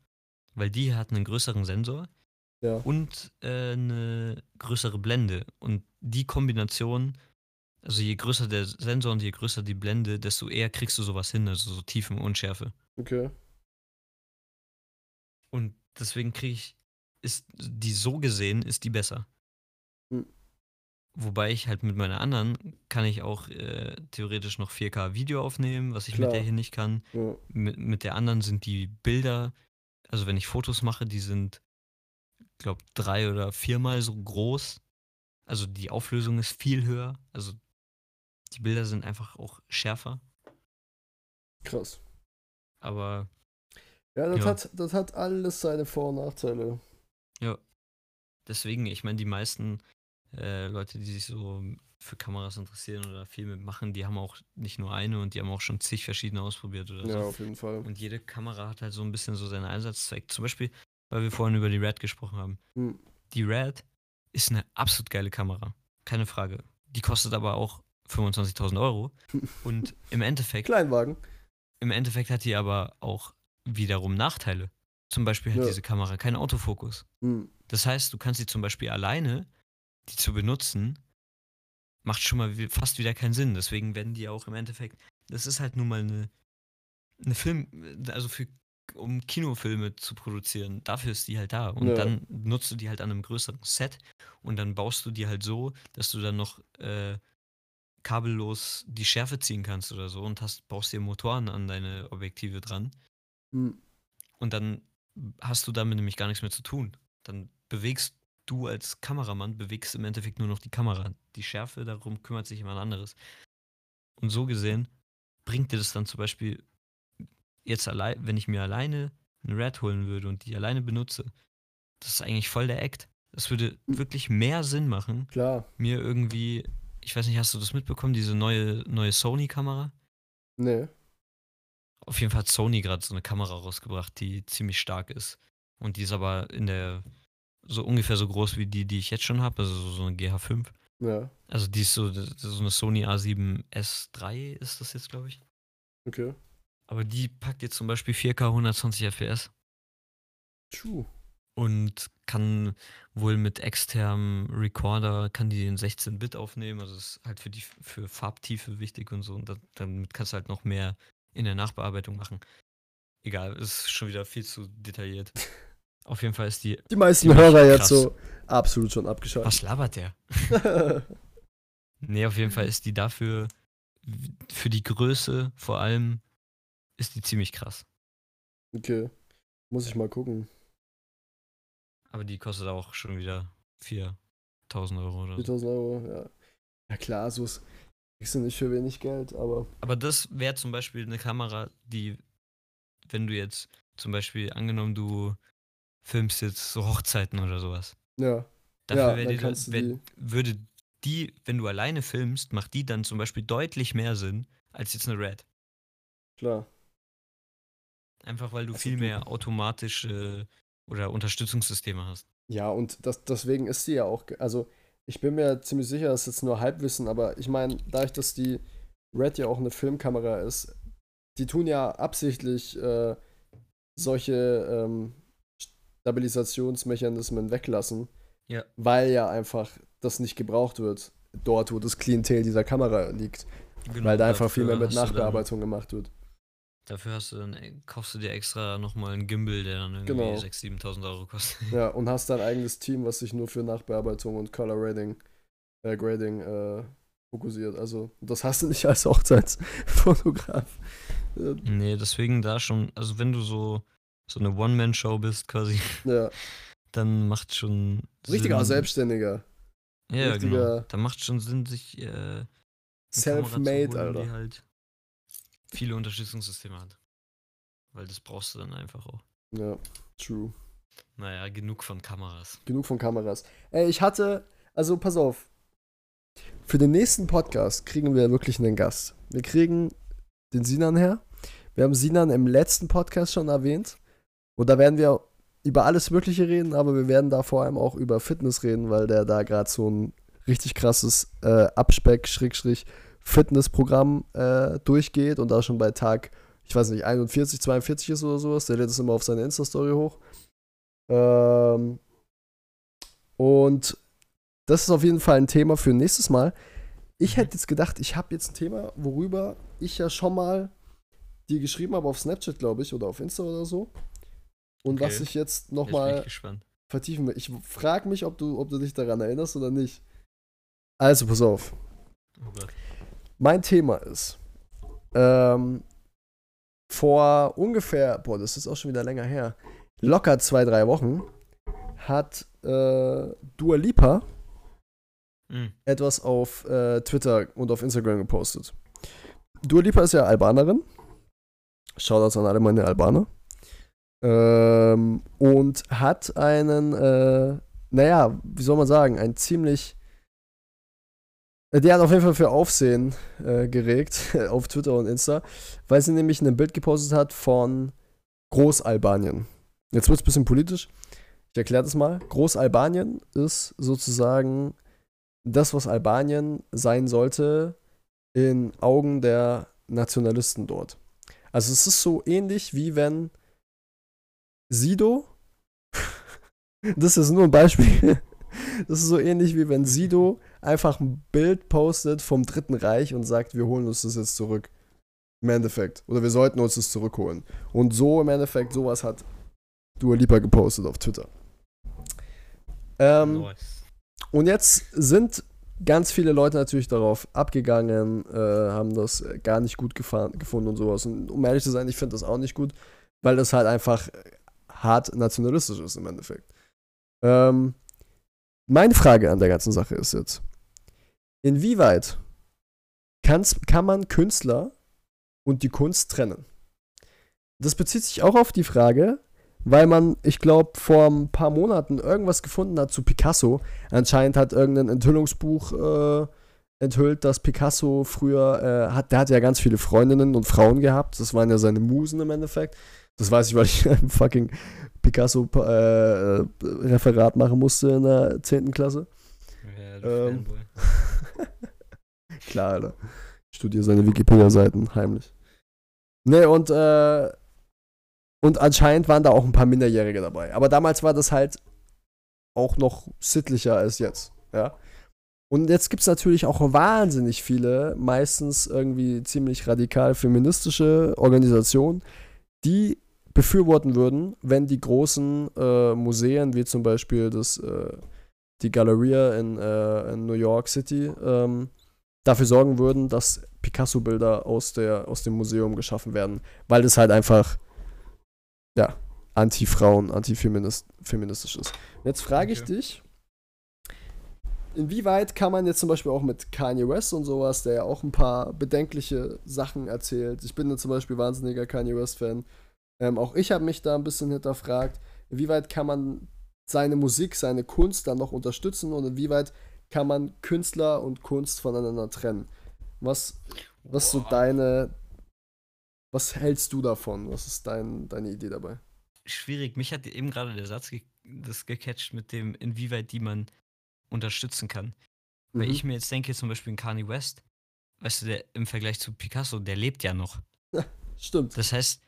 weil die hier hat einen größeren Sensor Ja. und äh, eine größere Blende. Und die Kombination, also je größer der Sensor und je größer die Blende, desto eher kriegst du sowas hin, also so Tiefen Unschärfe. Okay. Und deswegen kriege ich, ist die so gesehen, ist die besser. Hm. Wobei ich halt mit meiner anderen kann ich auch äh, theoretisch noch 4K Video aufnehmen, was ich Klar. mit der hier nicht kann. Ja. Mit, mit der anderen sind die Bilder, also wenn ich Fotos mache, die sind, glaube drei oder viermal so groß. Also die Auflösung ist viel höher. Also die Bilder sind einfach auch schärfer. Krass. Aber Ja, das, Ja. Hat, das hat alles seine Vor- und Nachteile. deswegen, ich meine, die meisten äh, Leute, die sich so für Kameras interessieren oder Filme machen, die haben auch nicht nur eine und die haben auch schon zig verschiedene ausprobiert oder Ja, so. auf jeden Fall. Und jede Kamera hat halt so ein bisschen so seinen Einsatzzweck. Zum Beispiel, weil wir vorhin über die Red gesprochen haben. Hm. Die Red ist eine absolut geile Kamera. Keine Frage. Die kostet aber auch 25.000 Euro. Und im Endeffekt, Kleinwagen. im Endeffekt hat die aber auch wiederum Nachteile. Zum Beispiel hat Ja. diese Kamera keinen Autofokus. Hm. Das heißt, du kannst sie zum Beispiel alleine, die zu benutzen, macht schon mal fast wieder keinen Sinn. Deswegen werden die auch im Endeffekt, das ist halt nun mal eine, eine Film, also für, um Kinofilme zu produzieren, dafür ist die halt da. Und Ja. dann nutzt du die halt an einem größeren Set und dann baust du die halt so, dass du dann noch äh, kabellos die Schärfe ziehen kannst oder so und hast, baust dir Motoren an deine Objektive dran. Hm. Und dann hast du damit nämlich gar nichts mehr zu tun. Dann bewegst du als Kameramann, bewegst im Endeffekt nur noch die Kamera. Die Schärfe, darum kümmert sich jemand anderes. Und so gesehen bringt dir das dann zum Beispiel jetzt allein, wenn ich mir alleine eine Red holen würde und die alleine benutze, das ist eigentlich voll der Act. Das würde wirklich mehr Sinn machen, Klar. mir irgendwie, ich weiß nicht, hast du das mitbekommen, diese neue, neue Sony-Kamera? Nee. Auf jeden Fall hat Sony gerade so eine Kamera rausgebracht, die ziemlich stark ist. Und die ist aber in der so ungefähr so groß wie die, die ich jetzt schon habe, also so, eine GH5. Ja. Also die ist so, ist so eine Sony A7S3 ist das jetzt, glaube ich. Okay. Aber die packt jetzt zum Beispiel 4K 120 FPS Tschuh. und kann wohl mit externem Recorder, kann die in 16-Bit aufnehmen. Also ist halt für die für Farbtiefe wichtig und so. Und da, damit kannst du halt noch mehr in der Nachbearbeitung machen. Egal, ist schon wieder viel zu detailliert. Auf jeden Fall ist die. Die meisten Ziemlich Hörer jetzt so absolut schon abgeschaltet. Was labert der? Nee, auf jeden Fall ist die dafür, für die Größe vor allem, ist die ziemlich krass. okay. Muss ich mal gucken. Aber die kostet auch schon wieder 4000 Euro oder so. 4000 Euro, ja. Ja klar, so ist, kriegst du nicht für wenig Geld, aber Aber das wäre zum Beispiel eine Kamera, die, wenn du jetzt zum Beispiel angenommen, du filmst jetzt so Hochzeiten oder sowas. ja. Dafür Ja, wär dann dir wär, würde die, wenn du alleine filmst, macht die dann zum Beispiel deutlich mehr Sinn als jetzt eine Red. Klar. Einfach weil du Also viel du- mehr automatische oder Unterstützungssysteme hast. Ja, und das, deswegen ist sie ja auch, also ich bin mir ziemlich sicher, das ist jetzt nur Halbwissen, aber ich meine, dadurch, dass die Red ja auch eine Filmkamera ist, die tun ja absichtlich äh, solche ähm, Stabilisationsmechanismen weglassen, Ja. weil ja einfach das nicht gebraucht wird, dort, wo das Klientel dieser Kamera liegt, weil da einfach viel mehr mit Genau, du dann- Nachbearbeitung gemacht wird. Dafür hast du dann, äh, kaufst du dir extra nochmal einen Gimbal, der dann irgendwie Genau. 6.000, 7.000 Euro kostet. Ja, und hast dein eigenes Team, was sich nur für Nachbearbeitung und Color Grading, äh, Grading äh, fokussiert. Also, das hast du nicht als Hochzeitsfotograf. Nee, deswegen da schon, also wenn du so, so eine One-Man-Show bist quasi, ja. dann macht schon Richtiger Sinn, Selbstständiger. Ja, genau. richtiger- Da macht schon Sinn, sich äh, Self-made, Alter. Die halt viele Unterstützungssysteme hat. Weil das brauchst du dann einfach auch. Ja, true. Naja, genug von Kameras. Genug von Kameras. Ey, ich hatte, also pass auf. Für den nächsten Podcast kriegen wir wirklich einen Gast. Wir kriegen den Sinan her. Wir haben Sinan im letzten Podcast schon erwähnt. Und da werden wir über alles Mögliche reden, aber wir werden da vor allem auch über Fitness reden, weil der da gerade so ein richtig krasses äh, Abspeck-Fitnessprogramm äh, durchgeht und da schon bei Tag, ich weiß nicht, 41, 42 ist oder sowas. Der lädt es immer auf seine Insta-Story hoch. Ähm, und das ist auf jeden Fall ein Thema für nächstes Mal. Ich hätte jetzt gedacht, ich habe jetzt ein Thema, worüber ich ja schon mal dir geschrieben habe auf Snapchat, glaube ich, oder auf Insta oder so. Und Okay. was ich jetzt nochmal vertiefen will. Ich frage mich, ob du, ob du dich daran erinnerst oder nicht. Also, pass auf. Oh. Mein Thema ist, ähm, vor ungefähr, boah, das ist auch schon wieder länger her, locker zwei, drei Wochen, hat äh, Dua Lipa Hm. etwas auf äh, Twitter und auf Instagram gepostet. Dua Lipa ist ja Albanerin. Shoutouts an alle meine Albaner. Ähm, und hat einen, äh, naja, wie soll man sagen, ein ziemlich. äh, Der hat auf jeden Fall für Aufsehen äh, geregt auf Twitter und Insta, weil sie nämlich ein Bild gepostet hat von Großalbanien. Jetzt wird es ein bisschen politisch. Ich erkläre das mal. Großalbanien ist sozusagen das, was Albanien sein sollte in Augen der Nationalisten dort. Also es ist so ähnlich wie wenn Sido, das ist nur ein Beispiel, das ist so ähnlich wie wenn Sido einfach ein Bild postet vom Dritten Reich und sagt, wir holen uns das jetzt zurück. Im Endeffekt. Oder wir sollten uns das zurückholen. Und so im Endeffekt, sowas hat Dua Lipa gepostet auf Twitter. Ähm, Nice. und jetzt sind ganz viele Leute natürlich darauf abgegangen, äh, haben das gar nicht gut gefahren, gefunden und sowas. Und um ehrlich zu sein, ich finde das auch nicht gut, weil das halt einfach hart nationalistisch ist im Endeffekt. Ähm, meine Frage an der ganzen Sache ist jetzt, inwieweit kann's, kann man Künstler und die Kunst trennen? Das bezieht sich auch auf die Frage, weil man, ich glaube, vor ein paar Monaten irgendwas gefunden hat zu Picasso. Anscheinend hat irgendein Enthüllungsbuch äh, enthüllt, dass Picasso früher, äh, hat, der hat ja ganz viele Freundinnen und Frauen gehabt. Das waren ja seine Musen im Endeffekt. Das weiß ich, weil ich ein fucking Picasso-Referat machen musste in der 10. Klasse. Ja, du Ähm. Klar, Alter. Ich studiere seine Wikipedia-Seiten heimlich. Ne, und, äh, und anscheinend waren da auch ein paar Minderjährige dabei. Aber damals war das halt auch noch sittlicher als jetzt, ja. Und jetzt gibt es natürlich auch wahnsinnig viele, meistens irgendwie ziemlich radikal feministische Organisationen, die befürworten würden, wenn die großen äh, Museen, wie zum Beispiel das, äh, die Galleria in, äh, in New York City, ähm, dafür sorgen würden, dass Picasso-Bilder aus, der, aus dem Museum geschaffen werden, weil das halt einfach, ja, anti-Frauen, anti-feministisch ist. Und Jetzt frage ich Okay. dich, inwieweit kann man jetzt zum Beispiel auch mit Kanye West und sowas, der ja auch ein paar bedenkliche Sachen erzählt. Ich bin ja zum Beispiel wahnsinniger Kanye West-Fan. Ähm, auch ich habe mich da ein bisschen hinterfragt, inwieweit kann man seine Musik, seine Kunst dann noch unterstützen und inwieweit kann man Künstler und Kunst voneinander trennen. Was, was so deine, was hältst du davon? Was ist dein, deine Idee dabei? Schwierig. Mich hat eben gerade der Satz ge das gecatcht mit dem, inwieweit die man unterstützen kann. Weil Mhm. ich mir jetzt denke, zum Beispiel in Kanye West, weißt du, der im Vergleich zu Picasso, der lebt ja noch. Stimmt. Das heißt,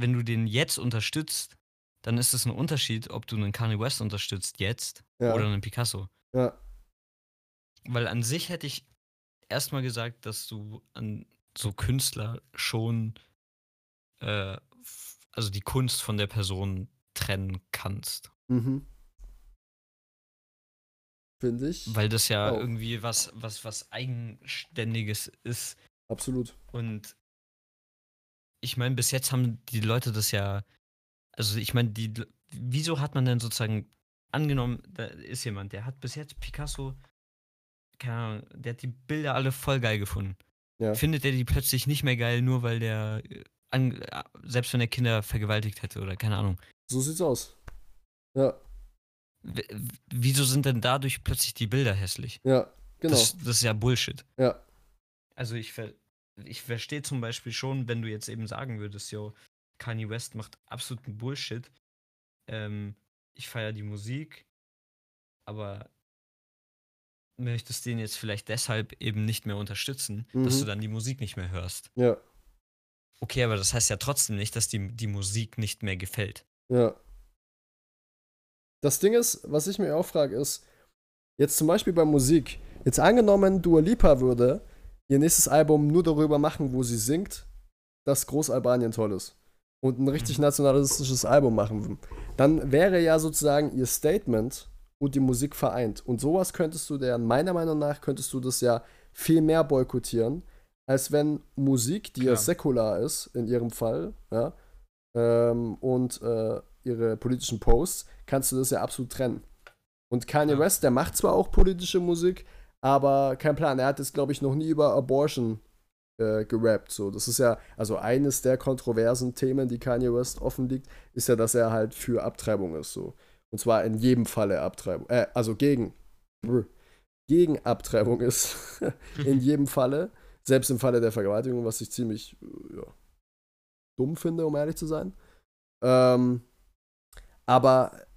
wenn du den jetzt unterstützt, dann ist es ein Unterschied, ob du einen Kanye West unterstützt jetzt Ja. oder einen Picasso. Ja. Weil an sich hätte ich erstmal gesagt, dass du an so Künstler schon, äh, also die Kunst von der Person trennen kannst. Mhm. Finde ich. Weil das ja auch. irgendwie was, was, was Eigenständiges ist. Absolut. Und ich meine, bis jetzt haben die Leute das ja, also ich meine, die, wieso hat man denn sozusagen angenommen, da ist jemand, der hat bis jetzt Picasso, keine Ahnung, der hat die Bilder alle voll geil gefunden. Ja. Findet er die plötzlich nicht mehr geil, nur weil der, äh, an, äh, selbst wenn er Kinder vergewaltigt hätte oder keine Ahnung. So sieht's aus. Ja, W wieso sind denn dadurch plötzlich die Bilder hässlich? ja, genau. Das, das ist ja Bullshit. ja, Also ich, ver ich verstehe zum Beispiel schon, wenn du jetzt eben sagen würdest, yo, Kanye West macht absoluten Bullshit. Ähm, ich feiere die Musik, aber möchtest den jetzt vielleicht deshalb eben nicht mehr unterstützen, dass Mhm. du dann die Musik nicht mehr hörst. ja, Okay, aber das heißt ja trotzdem nicht, dass die, die Musik nicht mehr gefällt. ja. Das Ding ist, was ich mir auch frage, ist, jetzt zum Beispiel bei Musik, jetzt angenommen, Dua Lipa würde ihr nächstes Album nur darüber machen, wo sie singt, dass Großalbanien toll ist. Und ein richtig Mhm. nationalistisches Album machen. Dann wäre ja sozusagen ihr Statement und die Musik vereint. Und sowas könntest du der, meiner Meinung nach, könntest du das ja viel mehr boykottieren, als wenn Musik, die ja Klar. säkular ist, in ihrem Fall, ja, ähm, und äh, ihre politischen Posts, kannst du das ja absolut trennen. Und Kanye Ja. West, der macht zwar auch politische Musik, aber kein Plan. Er hat jetzt, glaube ich, noch nie über Abortion äh, gerappt. So. Das ist ja, also eines der kontroversen Themen, die Kanye West offenlegt, ist ja, dass er halt für Abtreibung ist. So. Und zwar in jedem Falle Abtreibung. Äh, also gegen. brr, Gegen Abtreibung ist. in jedem Falle. Selbst im Falle der Vergewaltigung, was ich ziemlich äh, ja, dumm finde, um ehrlich zu sein. Ähm, aber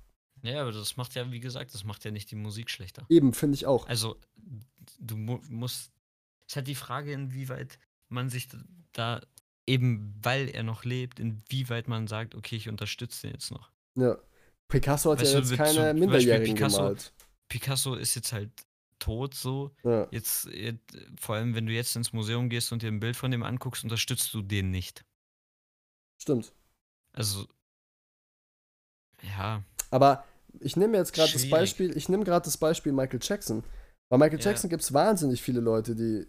Ja, aber das macht ja, wie gesagt, das macht ja nicht die Musik schlechter. eben, finde ich auch. Also, du mu musst. Es ist halt die Frage, inwieweit man sich da eben, weil er noch lebt, inwieweit man sagt, okay, ich unterstütze den jetzt noch. Ja. Picasso hat Weißt ja jetzt keine zum Minderjährigen Picasso- gemalt. Picasso ist jetzt halt tot so. Ja. Jetzt, jetzt, vor allem, wenn du jetzt ins Museum gehst und dir ein Bild von dem anguckst, unterstützt du den nicht. Stimmt. Also, ja, Aber ich nehme jetzt gerade das. Beispiel, ich nehme gerade das Beispiel Michael Jackson. Bei Michael Ja. Jackson gibt es wahnsinnig viele Leute, die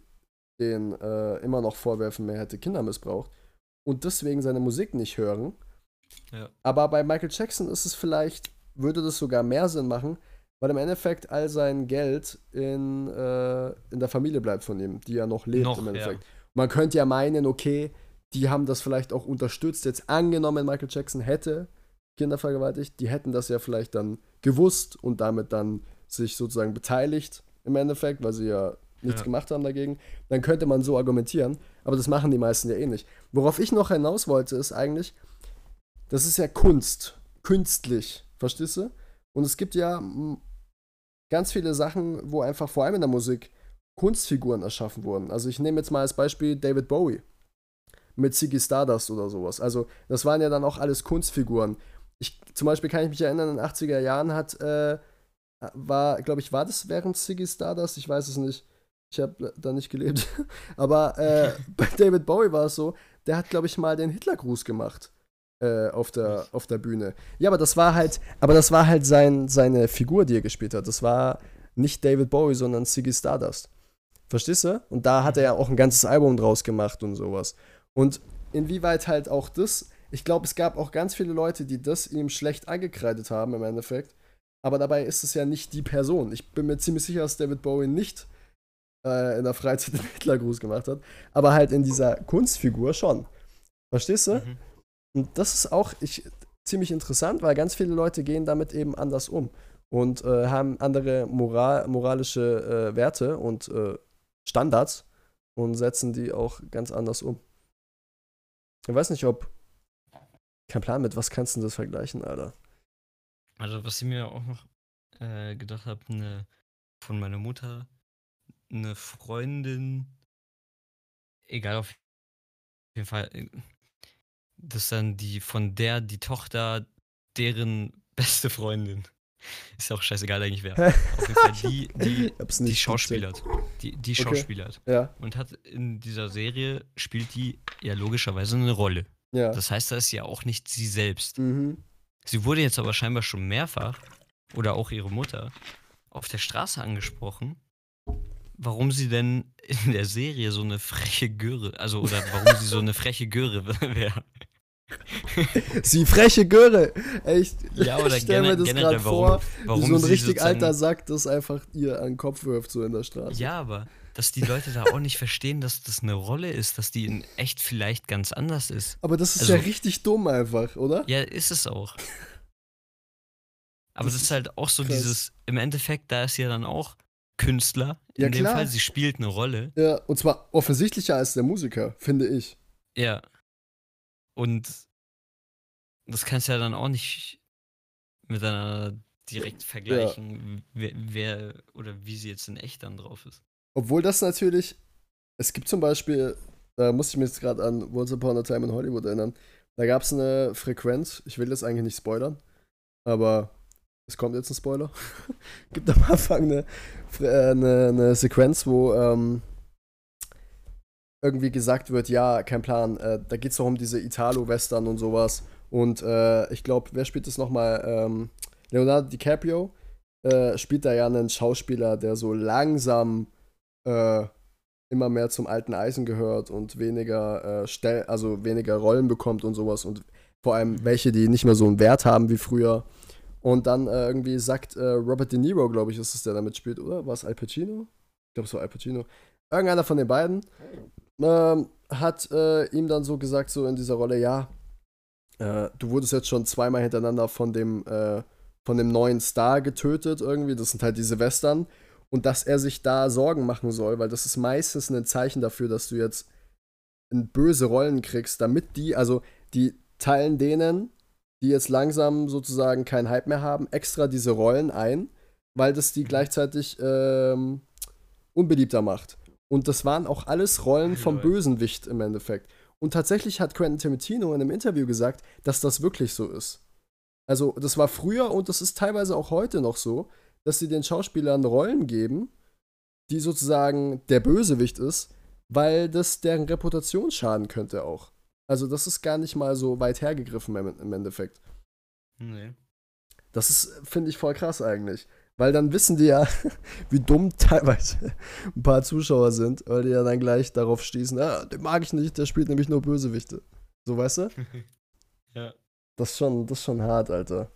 den äh, immer noch vorwerfen, er hätte Kinder missbraucht und deswegen seine Musik nicht hören. Ja. Aber bei Michael Jackson ist es vielleicht, würde das sogar mehr Sinn machen, weil im Endeffekt all sein Geld in, äh, in der Familie bleibt von ihm, die ja noch lebt Noch, im ja. Endeffekt. Man könnte ja meinen, okay, die haben das vielleicht auch unterstützt. Jetzt angenommen, Michael Jackson hätte Kinder vergewaltigt, die hätten das ja vielleicht dann gewusst und damit dann sich sozusagen beteiligt im Endeffekt, weil sie ja nichts Ja. gemacht haben dagegen. Dann könnte man so argumentieren, aber das machen die meisten ja eh nicht. Worauf ich noch hinaus wollte, ist eigentlich, das ist ja Kunst, künstlich, verstehst du? Und es gibt ja ganz viele Sachen, wo einfach vor allem in der Musik Kunstfiguren erschaffen wurden. Also ich nehme jetzt mal als Beispiel David Bowie mit Ziggy Stardust oder sowas. Also das waren ja dann auch alles Kunstfiguren. Ich, zum Beispiel kann ich mich erinnern, in den 80er Jahren hat, äh, war, glaube ich, war das während Ziggy Stardust? Ich weiß es nicht. Ich habe da nicht gelebt. Aber äh, bei David Bowie war es so, der hat, glaube ich, mal den Hitlergruß gemacht äh, auf, der, auf der Bühne. Ja, aber das war halt, aber das war halt sein, seine Figur, die er gespielt hat. Das war nicht David Bowie, sondern Ziggy Stardust. Verstehst du? Und da hat er ja auch ein ganzes Album draus gemacht und sowas. Und inwieweit halt auch das, ich glaube, es gab auch ganz viele Leute, die das ihm schlecht angekreidet haben im Endeffekt. Aber dabei ist es ja nicht die Person. Ich bin mir ziemlich sicher, dass David Bowie nicht äh, in der Freizeit den Hitlergruß gemacht hat. Aber halt in dieser Kunstfigur schon. Verstehst du? Mhm. Und das ist auch ich, ziemlich interessant, weil ganz viele Leute gehen damit eben anders um und äh, haben andere Moral, moralische äh, Werte und äh, Standards und setzen die auch ganz anders um. Ich weiß nicht, ob. Kein Plan, mit was kannst du denn das vergleichen, Alter? Also, was ich mir auch noch äh, gedacht habe, ne, von meiner Mutter, eine Freundin, egal auf jeden Fall, äh, das ist dann die, von der, die Tochter, deren beste Freundin. Ist ja auch scheißegal eigentlich wer. Auf jeden Fall die, die, die schauspielert. Die, die Okay. schauspielert. Ja, Und hat in dieser Serie, spielt die ja logischerweise eine Rolle. Ja. Das heißt, das ist ja auch nicht sie selbst. Mhm. Sie wurde jetzt aber scheinbar schon mehrfach, oder auch ihre Mutter, auf der Straße angesprochen, warum sie denn in der Serie so eine freche Göre, also oder warum sie so eine freche Göre wäre. Sie freche Göre. Echt. Ja, oder ich stell mir das gerade warum, vor, warum wie so ein richtig alter Sack das einfach ihr an den Kopf wirft, so in der Straße. Ja, aber dass die Leute da auch nicht verstehen, dass das eine Rolle ist, dass die in echt vielleicht ganz anders ist. Aber das ist Also- ja richtig dumm einfach, oder? Ja, ist es auch. Aber Das das, ist halt auch so krass. dieses, im Endeffekt, da ist ja dann auch Künstler. In Ja, dem klar. Fall, sie spielt eine Rolle. Ja, und zwar offensichtlicher als der Musiker, finde ich. Ja. Und das kannst du ja dann auch nicht miteinander direkt vergleichen, wer, wer oder wie sie jetzt in echt dann drauf ist. Obwohl das natürlich, es gibt zum Beispiel, da muss ich mich jetzt gerade an Once Upon a Time in Hollywood erinnern, da gab es eine Frequenz, ich will das eigentlich nicht spoilern, aber es kommt jetzt ein Spoiler. gibt am Anfang eine, äh, eine, eine Sequenz, wo ähm, irgendwie gesagt wird, ja, kein Plan, äh, da geht es doch um diese Italo-Western und sowas. Und äh, ich glaube, wer spielt das nochmal? Ähm, Leonardo DiCaprio äh, spielt da ja einen Schauspieler, der so langsam äh, immer mehr zum alten Eisen gehört und weniger äh, Stell also weniger Rollen bekommt und sowas und vor allem welche, die nicht mehr so einen Wert haben wie früher. Und dann äh, irgendwie sagt äh, Robert De Niro, glaube ich, ist es, der damit spielt, oder? War es Al Pacino? Ich glaube, es war Al Pacino. Irgendeiner von den beiden ähm, hat äh, ihm dann so gesagt, so in dieser Rolle, ja, äh, du wurdest jetzt schon zweimal hintereinander von dem, äh, von dem neuen Star getötet irgendwie. Das sind halt diese Western. Und dass er sich da Sorgen machen soll, weil das ist meistens ein Zeichen dafür, dass du jetzt in böse Rollen kriegst, damit die, also die teilen denen, die jetzt langsam sozusagen keinen Hype mehr haben, extra diese Rollen ein, weil das die gleichzeitig ähm, unbeliebter macht. Und das waren auch alles Rollen vom. Bösenwicht im Endeffekt. Und tatsächlich hat Quentin Tarantino in einem Interview gesagt, dass das wirklich so ist. Also, das war früher und das ist teilweise auch heute noch so, dass sie den Schauspielern Rollen geben, die sozusagen der Bösewicht ist, weil das deren Reputation schaden könnte auch. Also, das ist gar nicht mal so weit hergegriffen im, Endeffekt. Nee. Das ist, finde ich, voll krass eigentlich. Weil dann wissen die ja, wie dumm teilweise ein paar Zuschauer sind, weil die ja dann gleich darauf stießen, ah, den mag ich nicht, der spielt nämlich nur Bösewichte. So, weißt du? ja. Das ist schon, das ist schon hart, Alter.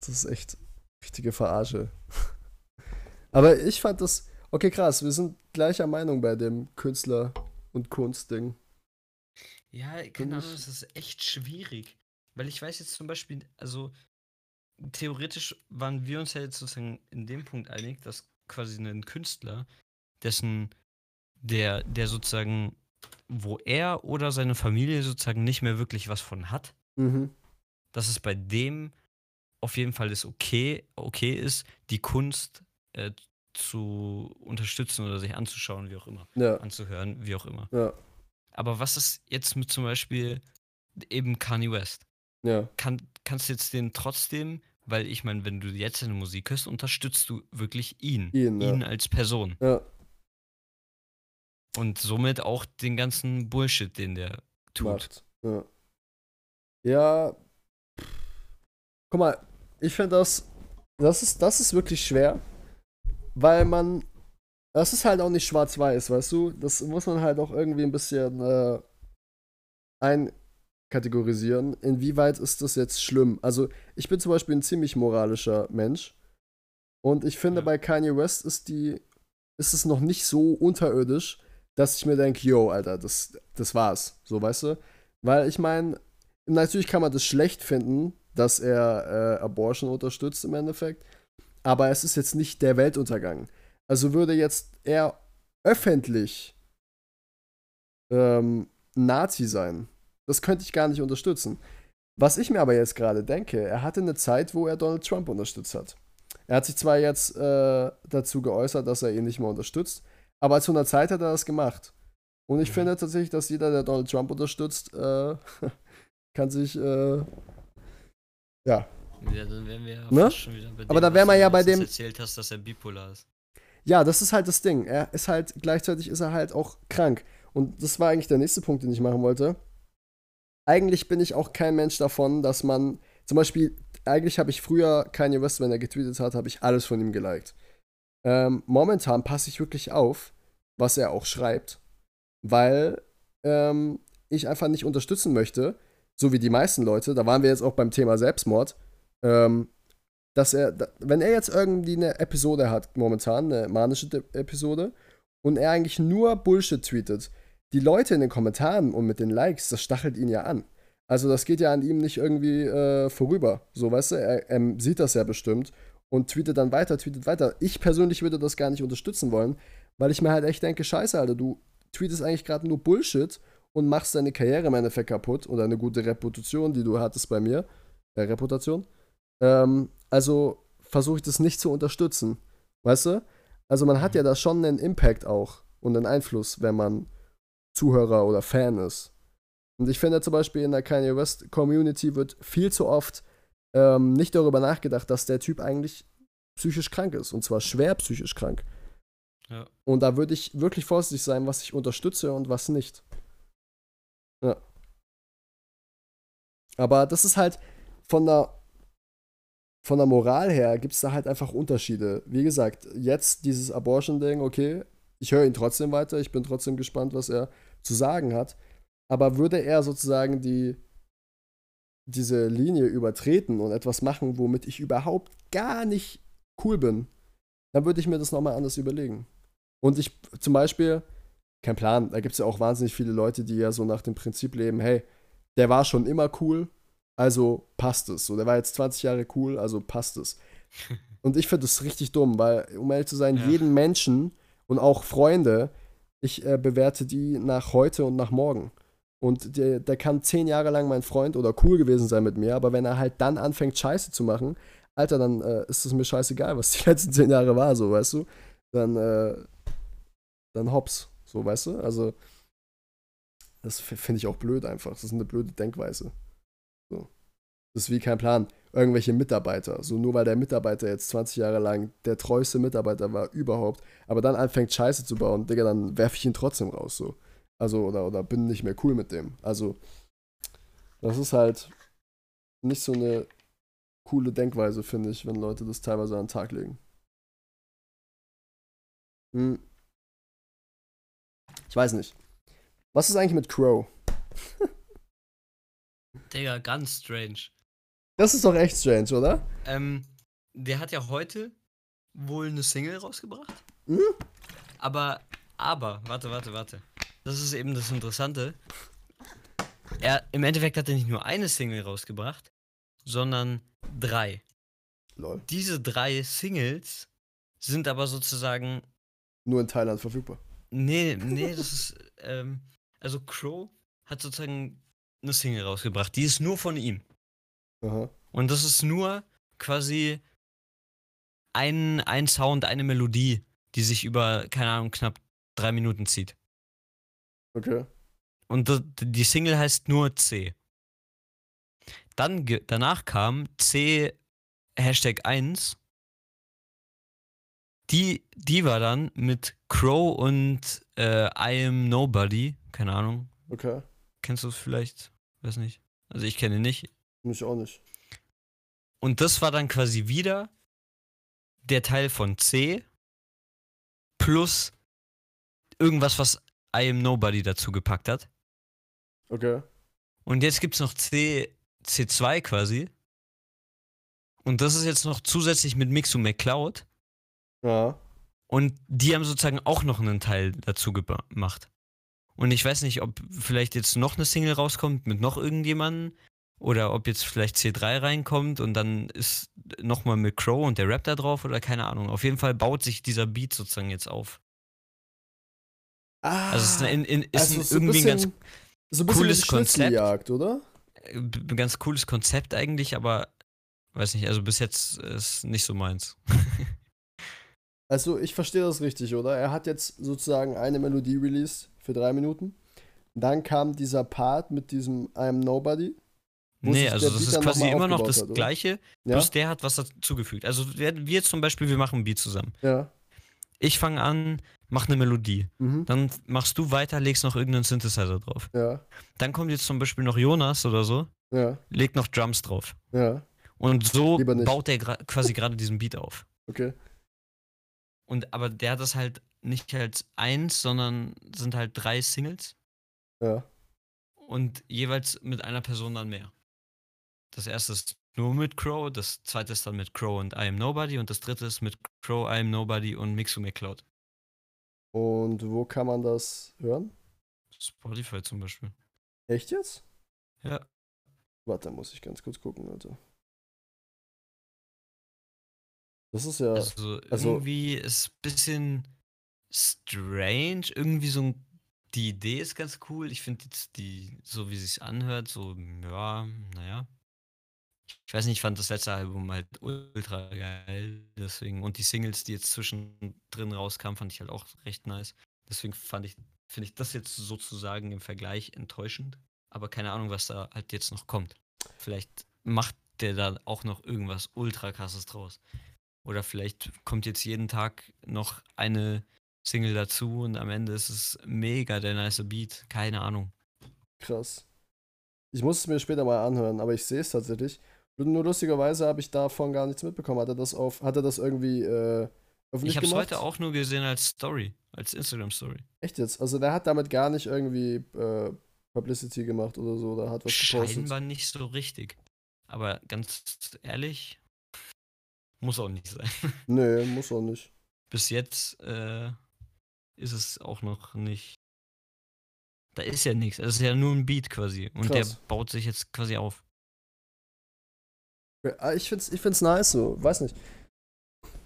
Das ist echt richtige Verarsche. Aber ich fand das, okay, krass, wir sind gleicher Meinung bei dem Künstler- und Kunstding. Ja, keine Ahnung, das ist echt schwierig. Weil ich weiß jetzt zum Beispiel, also theoretisch waren wir uns ja jetzt sozusagen in dem Punkt einig, dass quasi ein Künstler, dessen, der, der sozusagen, wo er oder seine Familie sozusagen nicht mehr wirklich was von hat, Mhm. dass es bei dem auf jeden Fall ist okay, okay ist, die Kunst äh, zu unterstützen oder sich anzuschauen, wie auch immer, Ja, anzuhören, wie auch immer. ja, Aber was ist jetzt mit zum Beispiel eben Kanye West? ja. Kann, kannst du jetzt den trotzdem, weil ich meine, wenn du jetzt seine Musik hörst, unterstützt du wirklich ihn. Ihn, ja. ihn als Person. Ja, Und somit auch den ganzen Bullshit, den der tut. macht. Ja. ja. Guck mal, ich finde das, das ist, das ist wirklich schwer, weil man, das ist halt auch nicht schwarz-weiß, weißt du? Das muss man halt auch irgendwie ein bisschen äh, einkategorisieren. Inwieweit ist das jetzt schlimm? Also, ich bin zum Beispiel ein ziemlich moralischer Mensch und ich finde, Ja. bei Kanye West ist die, ist es noch nicht so unterirdisch, dass ich mir denke, yo, Alter, das, das war's. So, weißt du? Weil ich meine, natürlich kann man das schlecht finden, dass er äh, Abortion unterstützt im Endeffekt, aber es ist jetzt nicht der Weltuntergang. Also würde jetzt er öffentlich ähm, Nazi sein. Das könnte ich gar nicht unterstützen. Was ich mir aber jetzt gerade denke, er hatte eine Zeit, wo er Donald Trump unterstützt hat. Er hat sich zwar jetzt äh, dazu geäußert, dass er ihn nicht mehr unterstützt, aber zu einer Zeit hat er das gemacht. Und ich Mhm. finde tatsächlich, dass jeder, der Donald Trump unterstützt, äh, kann sich, äh, ja. Ja, dann wären wir ja Ne? schon wieder bei Aber da wären wir ja bei dem- erzählt hast, dass er bipolar ist. Ja, das ist halt das Ding. Er ist halt, gleichzeitig ist er halt auch krank. Und das war eigentlich der nächste Punkt, den ich machen wollte. Eigentlich bin ich auch kein Mensch davon, dass man, zum Beispiel, eigentlich habe ich früher Kanye West, wenn er getweetet hat, habe ich alles von ihm geliked. ähm, momentan passe ich wirklich auf, was er auch schreibt, weil ähm, ich einfach nicht unterstützen möchte, so wie die meisten Leute, da waren wir jetzt auch beim Thema Selbstmord, ähm, dass er, wenn er jetzt irgendwie eine Episode hat, momentan, eine manische Episode, und er eigentlich nur Bullshit tweetet, die Leute in den Kommentaren und mit den Likes, das stachelt ihn ja an. Also das geht ja an ihm nicht irgendwie äh, vorüber. So, weißt du, er, er sieht das ja bestimmt und tweetet dann weiter, tweetet weiter. Ich persönlich würde das gar nicht unterstützen wollen, weil ich mir halt echt denke, scheiße, Alter, du tweetest eigentlich gerade nur Bullshit und machst deine Karriere im Endeffekt kaputt oder eine gute Reputation, die du hattest bei mir. Äh, Reputation. Ähm, also versuche ich das nicht zu unterstützen. Weißt du? Also man hat ja da schon einen Impact auch und einen Einfluss, wenn man Zuhörer oder Fan ist. Und ich finde zum Beispiel in der Kanye West Community wird viel zu oft ähm, nicht darüber nachgedacht, dass der Typ eigentlich psychisch krank ist. Und zwar schwer psychisch krank. Ja. Und da würde ich wirklich vorsichtig sein, was ich unterstütze und was nicht. Ja. Aber das ist halt von der, von der Moral her gibt es da halt einfach Unterschiede. Wie gesagt, jetzt dieses Abortion-Ding, okay, ich höre ihn trotzdem weiter, ich bin trotzdem gespannt, was er zu sagen hat. Aber würde er sozusagen die, diese Linie übertreten und etwas machen, womit ich überhaupt gar nicht cool bin, dann würde ich mir das nochmal anders überlegen. Und ich zum Beispiel, kein Plan, da gibt es ja auch wahnsinnig viele Leute, die ja so nach dem Prinzip leben, hey, der war schon immer cool, also passt es. So, der war jetzt 20 Jahre cool, also passt es. Und ich finde das richtig dumm, weil, um ehrlich zu sein, ja. jeden Menschen und auch Freunde, ich äh, bewerte die nach heute und nach morgen. Und der, der kann zehn Jahre lang mein Freund oder cool gewesen sein mit mir, aber wenn er halt dann anfängt, Scheiße zu machen, Alter, dann äh, ist es mir scheißegal, was die letzten zehn Jahre war, so, weißt du? Dann, äh, dann hops, so, weißt du? Also, das finde ich auch blöd einfach. Das ist eine blöde Denkweise. So. Das ist wie kein Plan. Irgendwelche Mitarbeiter. So nur weil der Mitarbeiter jetzt 20 Jahre lang der treueste Mitarbeiter war überhaupt, aber dann anfängt Scheiße zu bauen, Digga, dann werfe ich ihn trotzdem raus. So. Also, oder, oder bin nicht mehr cool mit dem. Also, das ist halt nicht so eine coole Denkweise, finde ich, wenn Leute das teilweise an den Tag legen. Hm. Ich weiß nicht. Was ist eigentlich mit Crow? Digga, ganz strange. Das ist doch echt strange, oder? Ähm, der hat ja heute wohl eine Single rausgebracht. Hm? Aber, aber, warte, warte, warte. Das ist eben das Interessante. Er, im Endeffekt hat er nicht nur eine Single rausgebracht, sondern drei. Lol. Diese drei Singles sind aber sozusagen. Nur in Thailand verfügbar. Nee, nee, das ist. Ähm, also Crow hat sozusagen eine Single rausgebracht. Die ist nur von ihm. Aha. Und das ist nur quasi ein, ein Sound, eine Melodie, die sich über, keine Ahnung, knapp drei Minuten zieht. Okay. Und die Single heißt nur C. Dann danach kam C Hashtag 1. Die, die war dann mit Crow und äh, I am Nobody. Keine Ahnung. Okay. Kennst du es vielleicht? Weiß nicht. Also ich kenne ihn nicht. Mich auch nicht. Und das war dann quasi wieder der Teil von C plus irgendwas, was I am Nobody dazu gepackt hat. Okay. Und jetzt gibt es noch C, C2 quasi. Und das ist jetzt noch zusätzlich mit Mixu McCloud. Ja. Und die haben sozusagen auch noch einen Teil dazu gemacht. Und ich weiß nicht, ob vielleicht jetzt noch eine Single rauskommt mit noch irgendjemandem. Oder ob jetzt vielleicht C3 reinkommt und dann ist nochmal mit Crow und der Rap da drauf oder keine Ahnung. Auf jeden Fall baut sich dieser Beat sozusagen jetzt auf. Ah, also es ist, ein, in, ist also ein, so irgendwie ein ganz so ein cooles Konzept. oder? Ein ganz cooles Konzept eigentlich, aber weiß nicht, also bis jetzt ist nicht so meins. also ich verstehe das richtig, oder? Er hat jetzt sozusagen eine Melodie released für drei Minuten. Dann kam dieser Part mit diesem I am Nobody. Nee, also das ist quasi immer noch das hat, gleiche, ja? bloß der hat was dazugefügt. Also wir jetzt zum Beispiel, wir machen ein Beat zusammen. Ja. Ich fange an, mach eine Melodie. Mhm. Dann machst du weiter, legst noch irgendeinen Synthesizer drauf. Ja. Dann kommt jetzt zum Beispiel noch Jonas oder so, ja. legt noch Drums drauf. Ja. Und so baut er quasi gerade diesen Beat auf. Okay. Und aber der hat das halt nicht als eins, sondern sind halt drei Singles Ja. und jeweils mit einer Person dann mehr. Das erste ist nur mit Crow, das zweite ist dann mit Crow und I Am Nobody und das dritte ist mit Crow, I Am Nobody und Mixu McCloud. Und wo kann man das hören? Spotify zum Beispiel. Echt jetzt? Ja. Warte, da muss ich ganz kurz gucken, Alter. Das ist ja. Also, also- irgendwie ist ein bisschen strange. Irgendwie so ein, die Idee ist ganz cool. Ich finde jetzt die, so wie sich anhört, so, ja, naja. Ich weiß nicht, ich fand das letzte Album halt ultra geil. Deswegen, und die Singles, die jetzt zwischendrin rauskamen, fand ich halt auch recht nice. Deswegen fand ich, finde ich das jetzt sozusagen im Vergleich enttäuschend. Aber keine Ahnung, was da halt jetzt noch kommt. Vielleicht macht der da auch noch irgendwas ultra krasses draus. Oder vielleicht kommt jetzt jeden Tag noch eine Single dazu und am Ende ist es mega der nice Beat. Keine Ahnung. krass. Ich muss es mir später mal anhören, aber ich sehe es tatsächlich. Nur lustigerweise habe ich davon gar nichts mitbekommen. Hat er das auf, hat er das irgendwie äh, öffentlich Ich habe es heute auch nur gesehen als Story, als Instagram-Story. Echt jetzt? Also der hat damit gar nicht irgendwie äh, Publicity gemacht oder so, oder hat was gepostet. Scheinbar nicht so richtig. Aber ganz ehrlich, muss auch nicht sein. Nee, muss auch nicht. Bis jetzt äh, ist es auch noch nicht. Da ist ja nichts. Es ist ja nur ein Beat quasi. Und Krass. der baut sich jetzt quasi auf. Ja, Ich find's, ich find's nice so, weiß nicht.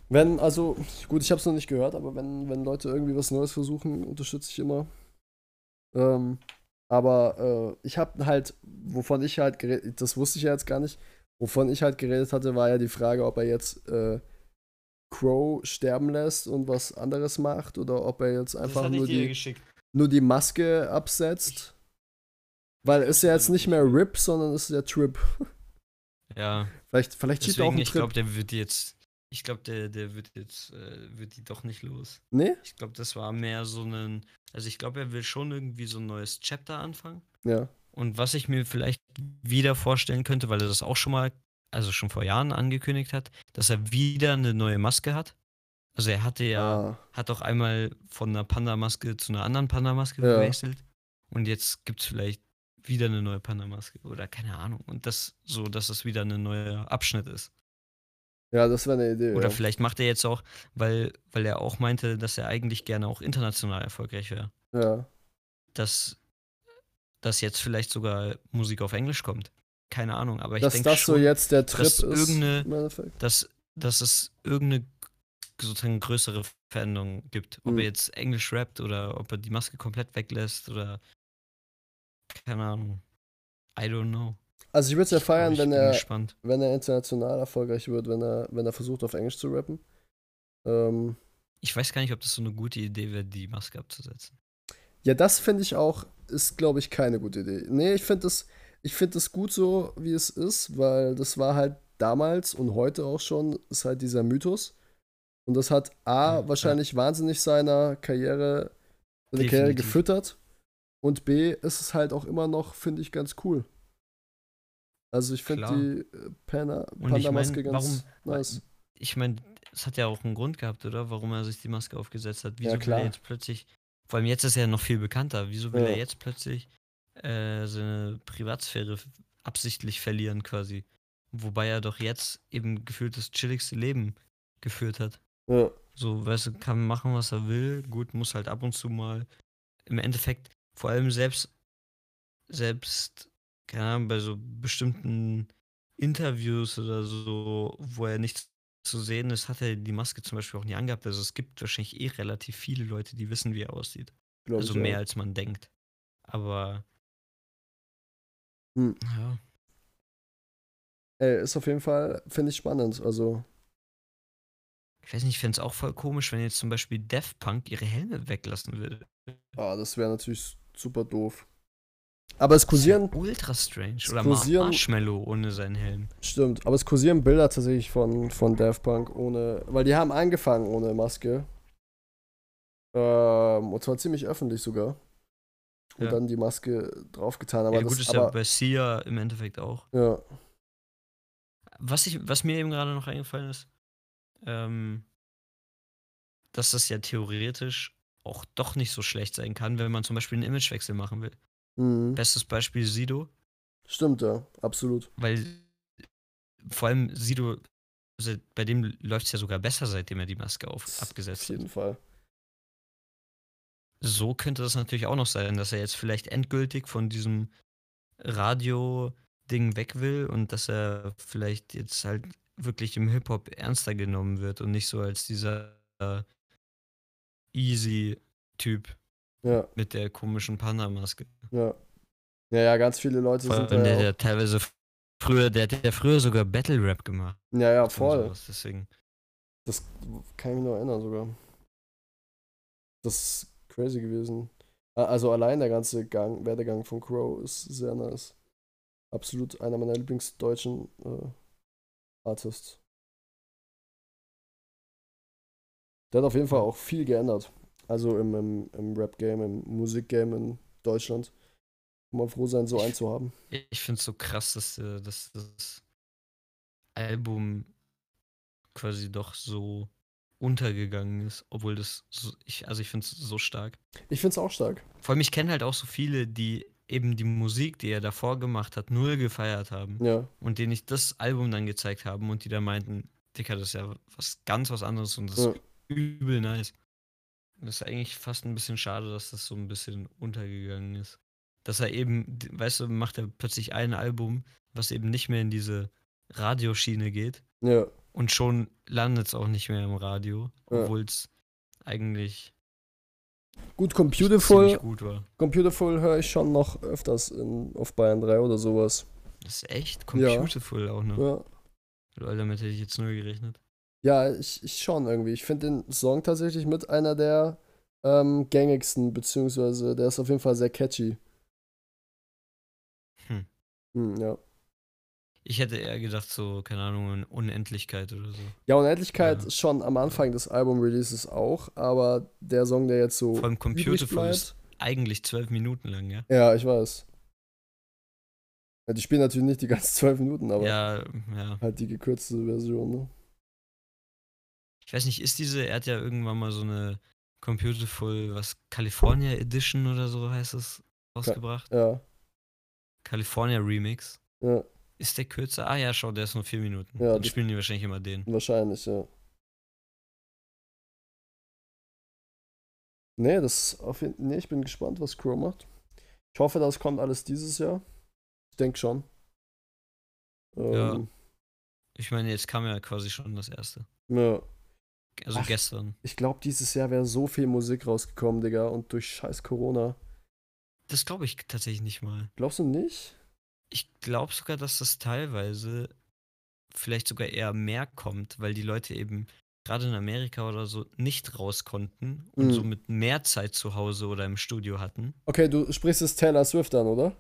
Wenn, also, gut, ich hab's noch nicht gehört, aber wenn, wenn Leute irgendwie was Neues versuchen, unterstütze ich immer. Ähm, aber äh, ich hab halt, wovon ich halt geredet, das wusste ich ja jetzt gar nicht, wovon ich halt geredet hatte, war ja die Frage, ob er jetzt äh, Crow sterben lässt und was anderes macht oder ob er jetzt einfach nur die, nur die Maske absetzt. Weil ist ja jetzt nicht mehr Rip, sondern ist ja Trip. Ja, Vielleicht, vielleicht schiebt er auch einen ich Trip. glaube, der wird jetzt. Ich glaube, der, der wird jetzt, äh, wird die doch nicht los. nee? Ich glaube, das war mehr so ein. Also ich glaube, er will schon irgendwie so ein neues Chapter anfangen. Ja. Und was ich mir vielleicht wieder vorstellen könnte, weil er das auch schon mal, also schon vor Jahren angekündigt hat, dass er wieder eine neue Maske hat. Also er hatte ja, Ah, hat auch einmal von einer Panda-Maske zu einer anderen Panda-Maske Ja. gewechselt. Und jetzt gibt es vielleicht wieder eine neue Panda-Maske oder keine Ahnung. Und das so, dass es wieder ein neuer Abschnitt ist. ja, das wäre eine Idee. Oder ja. vielleicht macht er jetzt auch, weil, weil er auch meinte, dass er eigentlich gerne auch international erfolgreich wäre. Ja. Dass, dass jetzt vielleicht sogar Musik auf Englisch kommt. Keine Ahnung, aber ich Dass denke das schon, so jetzt der Trip dass ist. dass, dass es irgendeine sozusagen größere Veränderung gibt. Ob Mhm. er jetzt Englisch rappt oder ob er die Maske komplett weglässt oder keine Ahnung. I don't know. Also ich würde es ja feiern, wenn er, gespannt. wenn er international erfolgreich wird, wenn er, wenn er versucht, auf Englisch zu rappen. Ähm, Ich weiß gar nicht, ob das so eine gute Idee wäre, die Maske abzusetzen. ja, das finde ich auch, ist, glaube ich, keine gute Idee. Nee, ich finde das, das gut so, wie es ist, weil das war halt damals und heute auch schon, ist halt dieser Mythos. Und das hat A, Ja, wahrscheinlich wahnsinnig seiner Karriere, seine Karriere gefüttert. Und B, ist es halt auch immer noch, finde ich, ganz cool. Also ich finde die äh, Panda, Und ich Panda-Maske ganz warum- nice. Ich meine, es hat ja auch einen Grund gehabt, oder? Warum er sich die Maske aufgesetzt hat. Wieso will klar. er jetzt plötzlich, vor allem jetzt ist er ja noch viel bekannter, wieso will Ja. er jetzt plötzlich äh, seine Privatsphäre absichtlich verlieren quasi? Wobei er doch jetzt eben gefühlt das chilligste Leben geführt hat. Ja, So, weißt du, kann machen, was er will. Gut, muss halt ab und zu mal. Im Endeffekt, vor allem selbst, selbst, keine Ahnung, bei so bestimmten Interviews oder so, wo er nicht zu sehen ist, hat er die Maske zum Beispiel auch nie angehabt. Also es gibt wahrscheinlich eh relativ viele Leute, die wissen, wie er aussieht. glaube Also mehr auch. als man denkt. Aber. Hm. Ja. Ey, ist auf jeden Fall, finde ich spannend. Also, Ich weiß nicht, ich fände es auch voll komisch, wenn jetzt zum Beispiel Daft Punk ihre Helme weglassen würde. ah, das wäre natürlich super doof. Aber es kursieren, Ultra strange. Oder kursieren- Marshmallow ohne seinen Helm. stimmt, aber es kursieren Bilder tatsächlich von, von Daft Punk ohne, weil die haben angefangen ohne Maske. Ähm, und zwar ziemlich öffentlich sogar. Und Ja. dann die Maske draufgetan. Aber ja, das gut, ist aber, ja bei Sia im Endeffekt auch. ja, Was, ich, was mir eben gerade noch eingefallen ist, ähm, dass das ja theoretisch auch doch nicht so schlecht sein kann, wenn man zum Beispiel einen Imagewechsel machen will. Mhm. Bestes Beispiel Sido, Stimmt, ja, absolut. weil vor allem Sido, also bei dem läuft es ja sogar besser, seitdem er die Maske auf, Auf abgesetzt hat. jeden Fall. So könnte das natürlich auch noch sein, dass er jetzt vielleicht endgültig von diesem Radio-Ding weg will und dass er vielleicht jetzt halt wirklich im Hip-Hop ernster genommen wird und nicht so als dieser äh, easy Typ Ja, mit der komischen Panda-Maske. ja. Ja, ja, ganz viele Leute Vor sind da der, ja der teilweise früher, der hat ja früher sogar Battle-Rap gemacht. auch, Ja, ja, voll. sowas, Deswegen. Das kann ich mich noch erinnern sogar. Das ist crazy gewesen. Also allein der ganze Gang, Werdegang von Crow ist sehr nice. Absolut einer meiner Lieblingsdeutschen äh, Artists. Der hat auf jeden Fall auch viel geändert. Also im, im, im Rap-Game, im Musik-Game in Deutschland. Man froh sein, so einen zu haben. Ich finde es so krass, dass, äh, dass das Album quasi doch so untergegangen ist, obwohl das so, ich, also ich finde es so stark. Ich find's auch stark. Vor allem, ich kenne halt auch so viele, die eben die Musik, die er davor gemacht hat, null gefeiert haben Ja, und denen ich das Album dann gezeigt haben und die da meinten, Dicker, das ist ja was ganz was anderes und das Ja. ist übel nice. Das ist eigentlich fast ein bisschen schade, dass das so ein bisschen untergegangen ist. Dass er eben, weißt du, macht er plötzlich ein Album, was eben nicht mehr in diese Radioschiene geht ja. und schon landet es auch nicht mehr im Radio, Ja. obwohl es eigentlich Gut, ziemlich Computeful, gut war. Computeful höre ich schon noch öfters in, auf Bayern 3 oder sowas. Das ist echt Ja. computerful auch noch. Ja. Lol, damit hätte ich jetzt nur gerechnet. Ja, ich, ich schon irgendwie. Ich finde den Song tatsächlich mit einer der ähm, gängigsten, beziehungsweise der ist auf jeden Fall sehr catchy. Hm. Hm, ja. Ich hätte eher gedacht, so, keine Ahnung, Unendlichkeit oder so. Ja, Unendlichkeit Ja. schon am Anfang des Album-Releases auch, aber der Song, der jetzt so Vor allem übrig Computerful bleibt. ist eigentlich zwölf Minuten lang, ja? Ja, ich weiß. Ja, die spielen natürlich nicht die ganzen zwölf Minuten, aber Ja, ja. halt die gekürzte Version, ne? Ich weiß nicht, ist diese, er hat ja irgendwann mal so eine Computerful, was, California Edition oder so heißt es, rausgebracht. Ja, California Remix. ja, Ist der kürzer? Ah ja, schau, der ist nur vier Minuten. Ja, Dann spielen die wahrscheinlich immer den. wahrscheinlich, ja. Nee, das ist auf jeden Nee, ich bin gespannt, was Crow macht. Ich hoffe, das kommt alles dieses Jahr. Ich denke schon. Ja. Ähm, Ich meine, jetzt kam ja quasi schon das erste. ja. Also Ach. gestern. Ich glaube, dieses Jahr wäre so viel Musik rausgekommen, Digga, und durch scheiß Corona. Das glaube ich tatsächlich nicht mal. Glaubst du nicht? Ich glaube sogar, dass das teilweise vielleicht sogar eher mehr kommt, weil die Leute eben gerade in Amerika oder so nicht raus konnten und Mhm. somit mehr Zeit zu Hause oder im Studio hatten. Okay, du sprichst es Taylor Swift an, oder?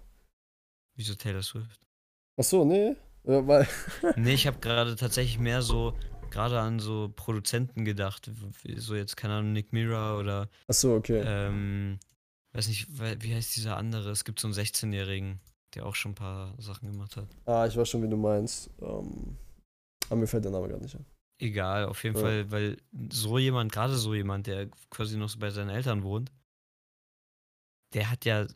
Wieso Taylor Swift? Ach so, nee. Ja, weil, nee, ich habe gerade tatsächlich mehr so, gerade an so Produzenten gedacht. wie- So jetzt, keine Ahnung, Nick Mira oder, ach so, okay. ähm, weiß nicht, wie heißt dieser andere? Es gibt so einen 16-Jährigen, der auch schon ein paar Sachen gemacht hat. Ah, ich weiß schon, wie du meinst. Ähm, aber mir fällt der Name gerade nicht ein. Egal, auf jeden Ja. Fall, weil so jemand, gerade so jemand, der quasi noch bei seinen Eltern wohnt, der hat ja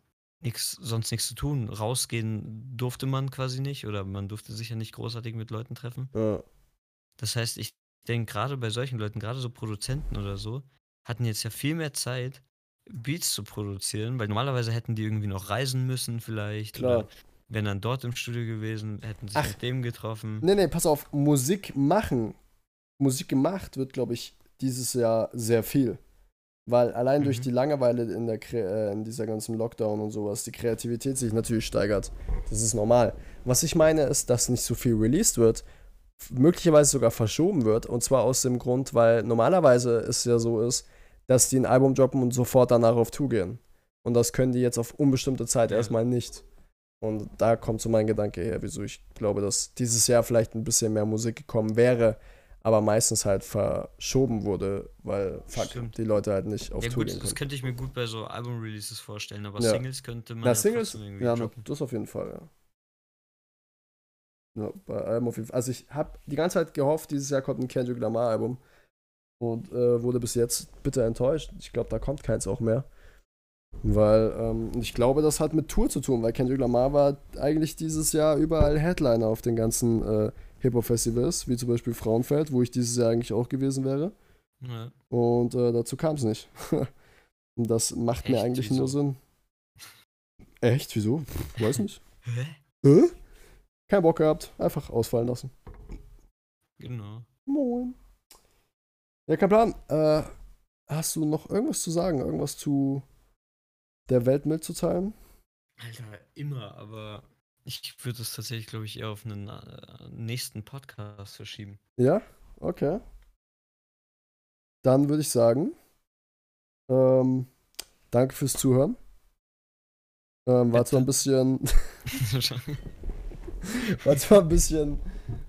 nix, sonst nichts zu tun. Rausgehen durfte man quasi nicht oder man durfte sich ja nicht großartig mit Leuten treffen. Ja, Das heißt, ich denke, gerade bei solchen Leuten, gerade so Produzenten oder so, hatten jetzt ja viel mehr Zeit, Beats zu produzieren, weil normalerweise hätten die irgendwie noch reisen müssen, vielleicht. Klar. Oder wären dann dort im Studio gewesen, hätten sich Ach. mit dem getroffen. Nee, nee, pass auf, Musik machen. Musik gemacht wird, glaube ich, dieses Jahr sehr viel. Weil allein durch Mhm. die Langeweile in, der, äh, in dieser ganzen Lockdown und sowas die Kreativität sich natürlich steigert. Das ist normal. Was ich meine, ist, dass nicht so viel released wird, möglicherweise sogar verschoben wird. Und zwar aus dem Grund, weil normalerweise es ja so ist, dass die ein Album droppen und sofort danach auf Tour gehen. Und das können die jetzt auf unbestimmte Zeit Ja. erstmal nicht. Und da kommt so mein Gedanke her, wieso ich glaube, dass dieses Jahr vielleicht ein bisschen mehr Musik gekommen wäre, aber meistens halt verschoben wurde, weil fuck, Stimmt. die Leute halt nicht auf Ja Tour gut, gehen das können. könnte ich mir gut bei so Album-Releases vorstellen, aber Ja. Singles könnte man Na, ja Singles, ja, droppen. das auf jeden Fall, ja. Ja, bei Alben auf jeden Fall. Also ich habe die ganze Zeit gehofft, dieses Jahr kommt ein Kendrick Lamar Album. und äh, wurde bis jetzt bitter enttäuscht. Ich glaube, da kommt keins auch mehr. Weil ähm, ich glaube, das hat mit Tour zu tun, weil Kendrick Lamar war eigentlich dieses Jahr überall Headliner auf den ganzen äh, Hip-Hop-Festivals, wie zum Beispiel Frauenfeld, wo ich dieses Jahr eigentlich auch gewesen wäre. Ja. Und äh, dazu kam es nicht. Und das macht mir Echt? eigentlich Wieso? nur Sinn. Echt? Wieso? Weiß nicht. Hä? Hä? Kein Bock gehabt. Einfach ausfallen lassen. Genau. Moin. Ja, kein Plan. Äh, hast du noch irgendwas zu sagen? Irgendwas zu der Welt mitzuteilen? Alter, immer, aber ich würde es tatsächlich, glaube ich, eher auf einen äh, nächsten Podcast verschieben. Ja? Okay. Dann würde ich sagen, ähm, danke fürs Zuhören. Ähm, war zwar ein bisschen, war zwar ein bisschen,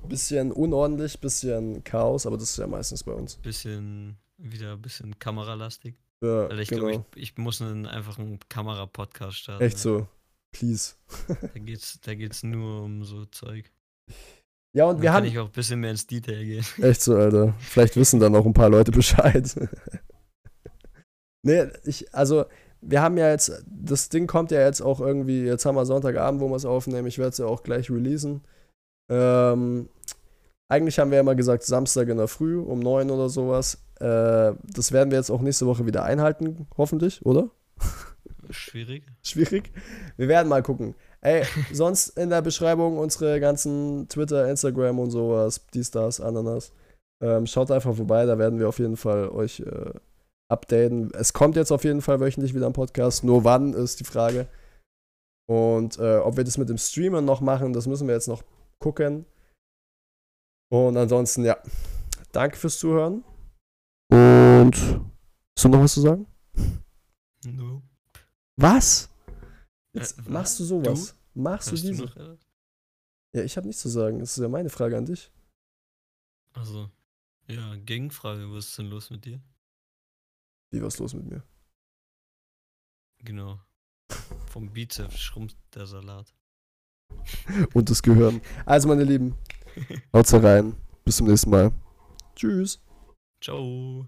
bisschen unordentlich, bisschen Chaos, aber das ist ja meistens bei uns. bisschen, wieder ein bisschen kameralastig. Ja, Weil ich genau. glaube, ich, ich muss einen, einfach einen Kamera-Podcast starten. Echt so. Please. Da geht's, da geht's nur um so Zeug. Ja, und Dann wir kann haben. ich auch ein bisschen mehr ins Detail gehen. Echt so, Alter. Vielleicht wissen dann auch ein paar Leute Bescheid. nee, ich, also, wir haben ja jetzt, das Ding kommt ja jetzt auch irgendwie, jetzt haben wir Sonntagabend, wo wir es aufnehmen. Ich werde es ja auch gleich releasen. Ähm, eigentlich haben wir ja immer gesagt, Samstag in der Früh um 9 oder sowas. Äh, das werden wir jetzt auch nächste Woche wieder einhalten, hoffentlich, oder? Schwierig. Schwierig. Wir werden mal gucken. Ey, sonst in der Beschreibung unsere ganzen Twitter, Instagram und sowas, dies, das, Ananas. Ähm, schaut einfach vorbei, da werden wir auf jeden Fall euch äh, updaten. Es kommt jetzt auf jeden Fall wöchentlich wieder ein Podcast. Nur wann ist die Frage. Und äh, ob wir das mit dem Streamen noch machen, das müssen wir jetzt noch gucken. Und ansonsten, ja. Danke fürs Zuhören. Und hast du noch was zu sagen? No. Was? Jetzt Äh, machst du was? sowas? Machst du Hast du diese? etwas? Ja, ich habe nichts zu sagen. Das ist ja meine Frage an dich. Also, ja, Gegenfrage, was ist denn los mit dir? Wie was los mit mir? Genau. Vom Bizeps schrumpft der Salat. Und das Gehirn. Also, meine Lieben, haut's rein. Bis zum nächsten Mal. Tschüss. Ciao.